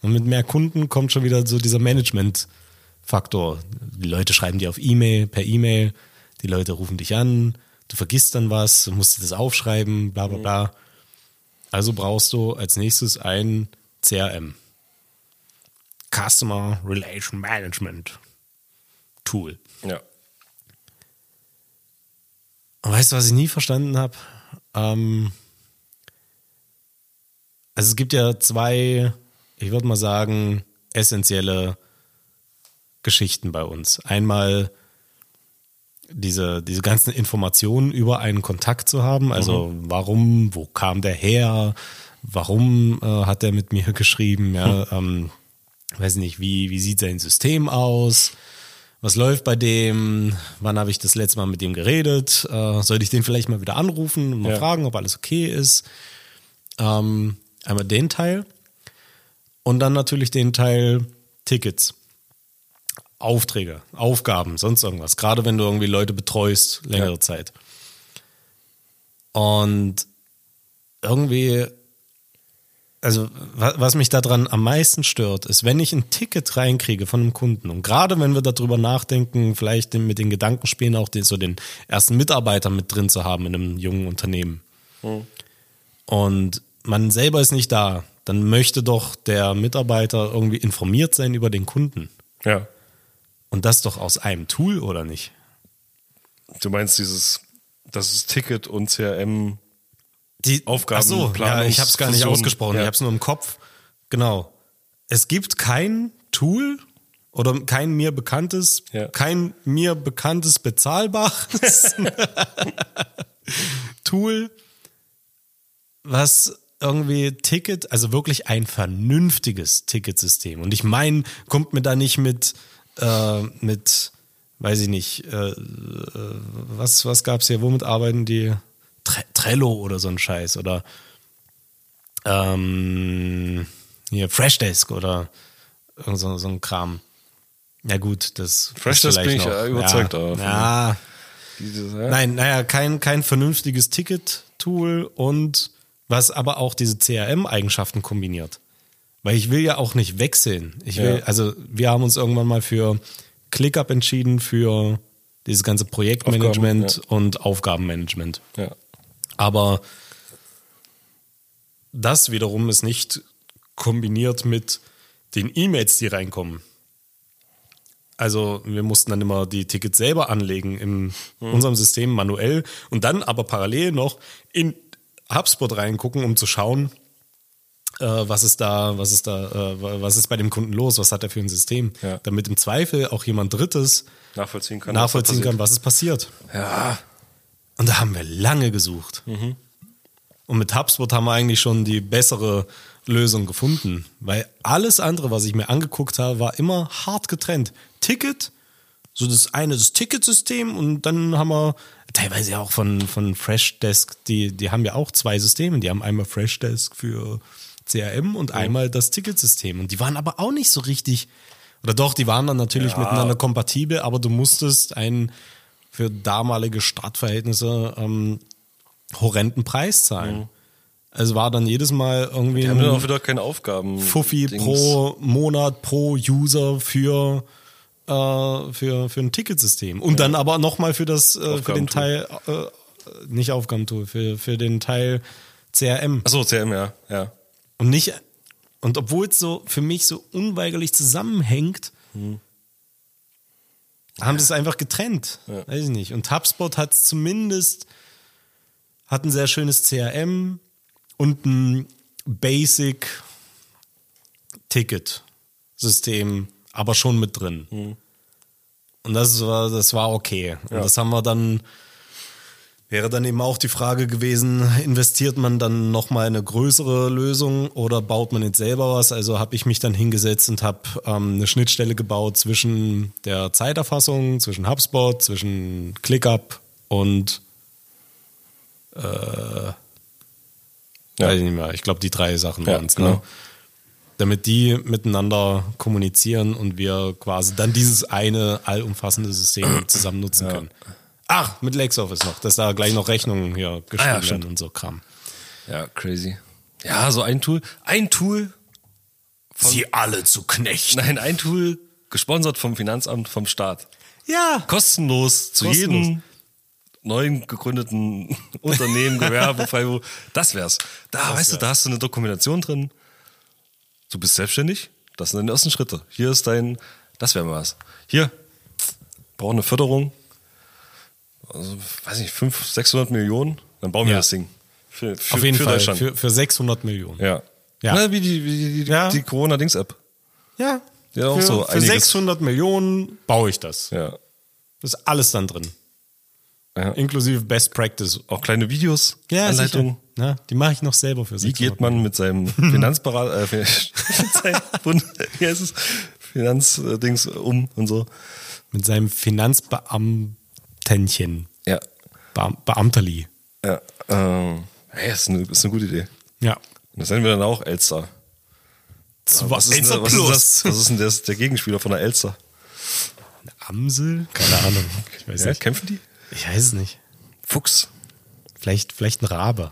Und mit mehr Kunden kommt schon wieder so dieser Management-Faktor. Die Leute schreiben dir auf E-Mail, per E-Mail, die Leute rufen dich an, du vergisst dann was, du musst dir das aufschreiben, bla bla bla. Also brauchst du als nächstes ein CRM. Customer Relation Management Tool. Ja. Und weißt du, was ich nie verstanden habe? Ähm, also es gibt ja zwei, ich würde mal sagen, essentielle Geschichten bei uns. Einmal diese, diese ganzen Informationen über einen Kontakt zu haben. Also warum, wo kam der her, warum äh, hat er mit mir geschrieben, ja, ähm, weiß nicht, wie, wie sieht sein System aus, Was läuft bei dem? Wann habe ich das letzte Mal mit dem geredet? Äh, sollte ich den vielleicht mal wieder anrufen und mal Ja. fragen, ob alles okay ist? Ähm, einmal den Teil. Und dann natürlich den Teil Tickets. Aufträge, Aufgaben, sonst irgendwas. Gerade wenn du irgendwie Leute betreust, längere Ja. Zeit. Und irgendwie, also wa- was mich daran am meisten stört, ist, wenn ich ein Ticket reinkriege von einem Kunden und gerade wenn wir darüber nachdenken, vielleicht mit den Gedanken spielen, auch den, so den ersten Mitarbeiter mit drin zu haben in einem jungen Unternehmen. Und man selber ist nicht da, dann möchte doch der Mitarbeiter irgendwie informiert sein über den Kunden. Ja. Und das doch aus einem Tool, oder nicht? Du meinst dieses, das ist Ticket und CRM. Die Aufgaben- Ach so, ja, Planungs- ich habe es gar nicht ausgesprochen, ja. ich habe es nur im Kopf. Genau. Es gibt kein Tool oder kein mir bekanntes, Ja. kein mir bekanntes bezahlbares Tool, was irgendwie Ticket, also wirklich ein vernünftiges Ticketsystem. Und ich meine, kommt mir da nicht mit, äh, mit, weiß ich nicht, äh, äh, was, was gab's hier, womit arbeiten die? Tre Trello oder so ein Scheiß oder ähm, hier Freshdesk oder so, so ein Kram. Ja gut, das Freshdesk bin ich noch. ja überzeugt ja, davon. Ja, Dieses, ja. Nein, naja, kein, kein vernünftiges Ticket-Tool und was aber auch diese CRM-Eigenschaften kombiniert. Weil ich will ja auch nicht wechseln. Ich will, Ja. also wir haben uns irgendwann mal für ClickUp entschieden, für dieses ganze Projektmanagement Aufgaben, und Aufgabenmanagement. ja. Aber das wiederum ist nicht kombiniert mit den E-Mails, die reinkommen. Also wir mussten dann immer die Tickets selber anlegen in unserem System manuell und dann aber parallel noch in HubSpot reingucken, um zu schauen, äh, was ist da, was ist da, äh, was ist bei dem Kunden los, was hat er für ein System, Ja. damit im Zweifel auch jemand Drittes Nachvollziehen kann. was nachvollziehen passiert. kann, was ist passiert. Ja. Und da haben wir lange gesucht. Und mit HubSpot haben wir eigentlich schon die bessere Lösung gefunden, weil alles andere, was ich mir angeguckt habe, war immer hart getrennt. Ticket, so das eine das Ticketsystem und dann haben wir teilweise ja auch von, von Freshdesk, die, die haben ja auch zwei Systeme. Die haben einmal Freshdesk für CRM und einmal das Ticketsystem. Und die waren aber auch nicht so richtig, oder doch, die waren dann natürlich miteinander kompatibel, aber du musstest einen für damalige Startverhältnisse ähm, horrenden Preis zahlen. Also war dann jedes Mal irgendwie Die haben dann auch wieder keine Aufgaben. Fuffi Dings. pro Monat, pro User für, äh, für, für ein Ticketsystem. Und dann aber nochmal für das, äh, für den Teil, äh, nicht Aufgabentool, für, für den Teil CRM. Achso, CRM, ja. ja. Und nicht, und obwohl es so für mich so unweigerlich zusammenhängt, haben sie es einfach getrennt. Weiß ich nicht. Und HubSpot hat zumindest, hat ein sehr schönes CRM und ein Basic Ticket-System, aber schon mit drin. Und das war, das war okay. Und das haben wir dann, Wäre dann eben auch die Frage gewesen, investiert man dann nochmal eine größere Lösung oder baut man jetzt selber was? Also habe ich mich dann hingesetzt und habe ähm, eine Schnittstelle gebaut zwischen der Zeiterfassung, zwischen HubSpot, zwischen ClickUp und äh, weiß ich nicht mehr. Ich glaube, die drei Sachen Ja, waren es. genau. Ne? Damit die miteinander kommunizieren und wir quasi dann dieses eine allumfassende System zusammen nutzen können. Ach, mit LexOffice noch, dass da gleich noch Rechnungen hier geschrieben Ah ja, werden und so Kram. Ja, crazy. Ja, so ein Tool. Ein Tool. Sie alle zu knechten. Nein, ein Tool gesponsert vom Finanzamt, vom Staat. Ja. Kostenlos zu Kostenlos. jedem neuen gegründeten Unternehmen, Gewerbe, Freiburg. Das wär's. Da, weißt du, da hast du eine Dokumentation drin. Du bist selbstständig. Das sind deine ersten Schritte. Hier ist dein, das wäre mal was. Hier, brauche eine Förderung. Also, weiß nicht, 500, 600 Millionen. Dann bauen wir Ja. das Ding. Für, für, Auf jeden für Fall, Deutschland. für, für 600 Millionen. ja. Ja. Na, wie die, wie die, Ja. die Corona-Dings-App. Ja. Ja, auch für, so für einiges. 600 Millionen baue ich das. Ja. Das ist alles dann drin. ja. Inklusive Best Practice. Auch kleine Videos, Ja, Anleitungen. Ja, die mache ich noch selber für Wie 600 geht man mit seinem Finanzberater, äh, mit seinem Finanzdings um und so. Mit seinem Finanzbeamtenchen. Ja. Beam Beamterli. Ja. Ähm, hey, ist eine, ist eine gute Idee. Ja. Und das nennen wir dann auch Elster. Was ist, denn, was, ist das, was ist denn das, der Gegenspieler von der Elster? Amsel? Keine Ahnung. Ich weiß Ja, nicht. kämpfen die? Ich weiß es nicht. Fuchs. Vielleicht, vielleicht ein Rabe.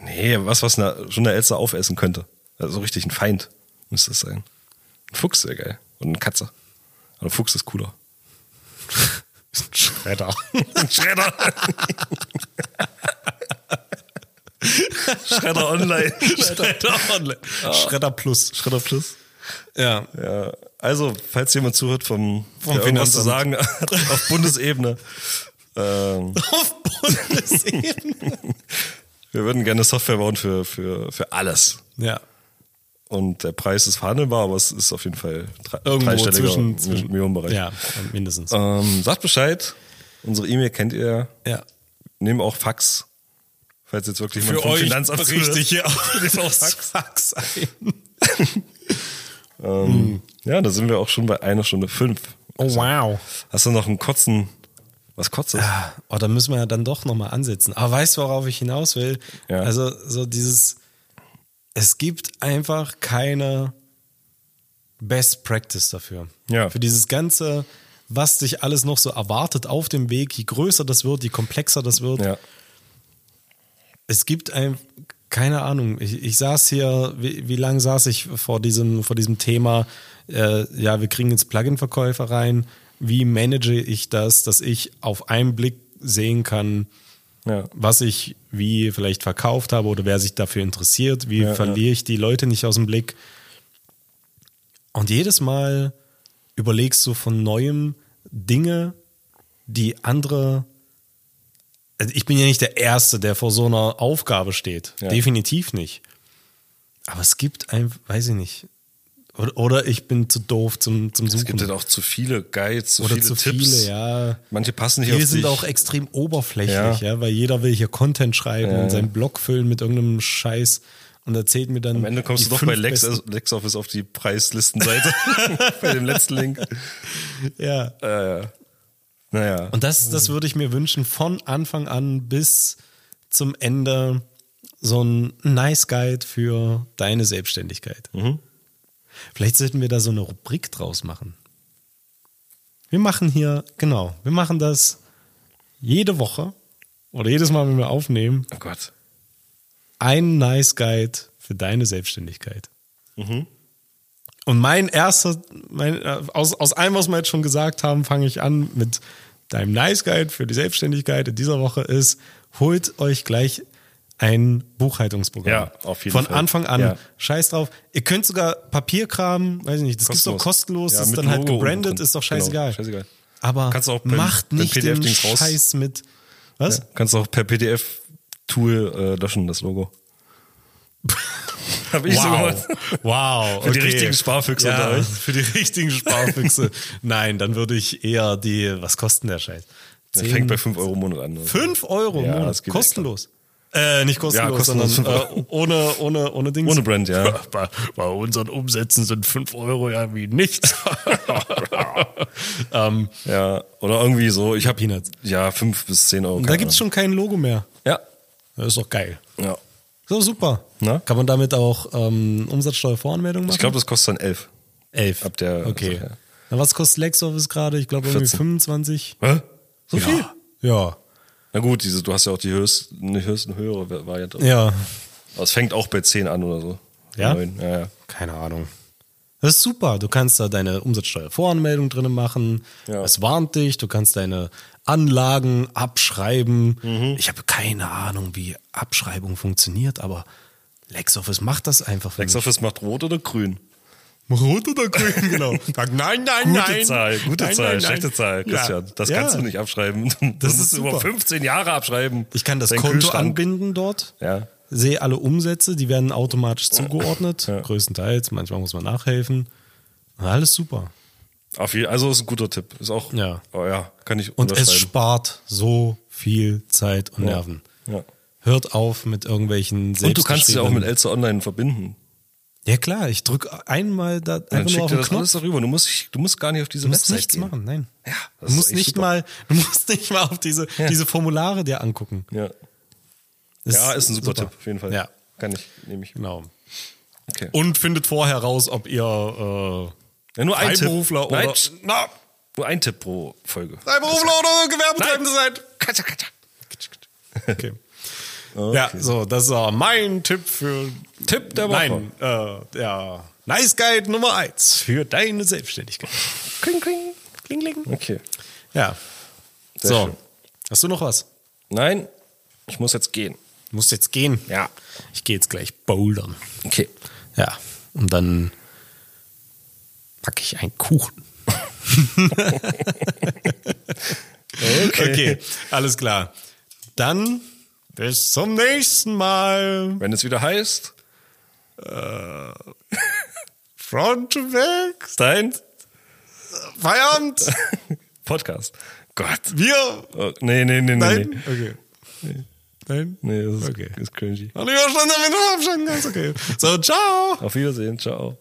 Nee, was, was eine, schon eine Elster aufessen könnte. Also richtig ein Feind müsste das sein. Ein Fuchs wäre geil. Und eine Katze. Aber ein Fuchs ist cooler. Schredder. Ein Schredder. Schredder online. Schredder Online. Schredder Plus. Schredder Plus. Ja. Ja, also, falls jemand zuhört vom, Vom der irgendwas zu sagen hat, auf Bundesebene, ähm, Auf Bundesebene. wir würden gerne Software bauen für, für, für alles. ja. Und der Preis ist verhandelbar, aber es ist auf jeden Fall drei, Irgendwo zwischen, zwischen Millionenbereich. Ja, mindestens. Ähm, sagt Bescheid. Unsere E-Mail kennt ihr. Ja. Nehmen auch Fax. Falls jetzt wirklich Für euch Finanzamt richtig hier auch Fax ein. ähm, Ja, da sind wir auch schon bei einer Stunde fünf. Oh, wow. Hast du noch einen kurzen, was kurzes? Oh, da müssen wir ja dann doch nochmal ansetzen. Aber weißt du, worauf ich hinaus will? Ja. Also, so dieses, es gibt einfach keine Best Practice dafür. Ja. Für dieses ganze, was dich alles noch so erwartet auf dem Weg, je größer das wird, je komplexer das wird. Ja. Es gibt ein, keine Ahnung, ich, ich saß hier, wie, wie lange saß ich vor diesem, vor diesem Thema? Äh, ja, wir kriegen jetzt Plugin-Verkäufer rein. Wie manage ich das, dass ich auf einen Blick sehen kann, Ja. was ich wie vielleicht verkauft habe oder wer sich dafür interessiert? Wie Ja, verliere ich die Leute nicht aus dem Blick? Und jedes Mal überlegst du von neuem Dinge, die andere. Also ich bin ja nicht der Erste, der vor so einer Aufgabe steht. Ja. Definitiv nicht. Aber es gibt ein, weiß ich nicht. Oder, oder ich bin zu doof zum, zum Es Suchen. gibt halt auch zu viele Guides, zu oder viele zu Tipps. viele, ja. Manche passen nicht Wir sind dich. auch extrem oberflächlich, Ja. ja. weil jeder will hier Content schreiben Ja, und seinen Blog füllen mit irgendeinem Scheiß und erzählt mir dann. Am Ende kommst du doch bei Lex, LexOffice auf die Preislistenseite. bei dem letzten Link. Ja. Äh, naja. Und das, das würde ich mir wünschen, von Anfang an bis zum Ende so ein Nice Guide für deine Selbstständigkeit. Mhm. Vielleicht sollten wir da so eine Rubrik draus machen. Wir machen hier, genau, wir machen das jede Woche oder jedes Mal, wenn wir aufnehmen, oh Gott. ein Nice Guide für deine Selbstständigkeit. Mhm. Und mein erster, mein, äh, aus, aus allem, was wir jetzt schon gesagt haben, fange ich an mit deinem Nice Guide für die Selbstständigkeit in dieser Woche ist, holt euch gleich ein Buchhaltungsprogramm. Ja, auf jeden Von Fall. Anfang an. Ja. Scheiß drauf. Ihr könnt sogar Papierkram, weiß ich nicht, das gibt's doch kostenlos, Ja, das ist dann halt gebrandet, ist doch Genau, scheißegal. scheißegal. Aber Kannst auch beim- macht beim nicht den PDF-Dings raus- Scheiß mit. Was? Ja. Kannst du auch per PDF-Tool äh, löschen, das Logo. Hab ich so Wow. gemacht. Wow. Für die okay. richtigen Sparfüchse ja, unter euch. Für die richtigen Sparfüchse. Nein, dann würde ich eher die, was kostet der Scheiß? Das Zehn- fängt bei 5 Euro im Monat an. oder so. 5 Euro im Ja, Monat. das geht kostenlos. Äh, nicht kostenlos, Ja, kostenlos, sondern äh, ohne, ohne, ohne Dings. Ohne Brand, ja. Bei, bei unseren Umsätzen sind 5 Euro ja wie nichts. ähm, Ja, oder irgendwie so. Ich habe Peanuts. Ja, 5 bis 10 Euro. da gibt's schon kein Logo mehr. Ahnung. Das ist doch geil. Ja. ja. So, super. Na? Kann man damit auch ähm, Umsatzsteuervoranmeldung machen? Ich glaube, das kostet dann 11. 11. ab der Okay. Sache, ja. Na, was kostet LexOffice gerade? Ich glaube irgendwie 14. 25. Hä? So ja. viel? Ja. Na gut, diese, du hast ja auch die höchst, eine höchst eine höhere Variante. Ja. Aber es fängt auch bei 10 an oder so. Ja? 9, ja, ja. Keine Ahnung. Das ist super. Du kannst da deine Umsatzsteuervoranmeldung drin machen. Ja. Es warnt dich. Du kannst deine Anlagen abschreiben. Mhm. Ich habe keine Ahnung, wie Abschreibung funktioniert, aber LexOffice macht das einfach für LexOffice macht rot oder grün? Rot oder grün, genau. Sag nein, nein, Gute nein. Zahl, gute nein, Zahl, nein, nein. schlechte Zahl, Ja. Christian. Das Ja. kannst du nicht abschreiben. Du Das musst ist über super. 15 Jahre abschreiben. Ich kann das Dein Konto Kühlschrank. anbinden dort. Ja. Sehe alle Umsätze, die werden automatisch zugeordnet, Ja. größtenteils. Manchmal muss man nachhelfen. Alles super. Auf jeden, also ist ein guter Tipp. Ist auch, Ja. Oh ja, kann ich Und es spart so viel Zeit und Nerven. Ja. Hört auf mit irgendwelchen Und du kannst es ja auch mit Elster Online verbinden. Ja klar, ich drücke einmal da Dann einfach nur schickt auf den das Knopf. alles darüber. Du musst, du musst gar nicht auf diese Du musst Website nichts gehen. machen, nein. Ja, das du musst nicht super. mal, du musst nicht mal auf diese, diese Formulare dir angucken. Ja. Das ja, ist ein super, Tipp, auf jeden Fall. Ja, Kann ich, nehme ich. genau. Okay. Und findet vorher raus, ob ihr äh, Ja, nur ein Tipp. Freiberufler oder Nein, na, Nur ein Tipp pro Folge. Freiberufler oder Gewerbetreibende seid. Katja, Katja. Okay. Ja, so, das war mein Tipp für Tipp der Woche. Nein, äh, der Nice Guide Nummer eins für deine Selbstständigkeit. Kling, kling. Kling, kling. Okay. Ja. Sehr so. schön. Hast du noch was? Nein, ich muss jetzt gehen. Du musst jetzt gehen. Ja. Ich gehe jetzt gleich bouldern. Okay. Ja. Und dann packe ich einen Kuchen. okay, alles klar. Dann bis zum nächsten Mal. Wenn es wieder heißt, Front to back. dein Feierabend. Podcast. Gott. Wir. Oh, nee, nee, nee, nee. Nein. Nee, Okay. Nein. nee das ist, Okay. ist cringy. Noch nicht verstanden, damit du abstanden kannst. Okay. So, ciao. Auf Wiedersehen. Ciao.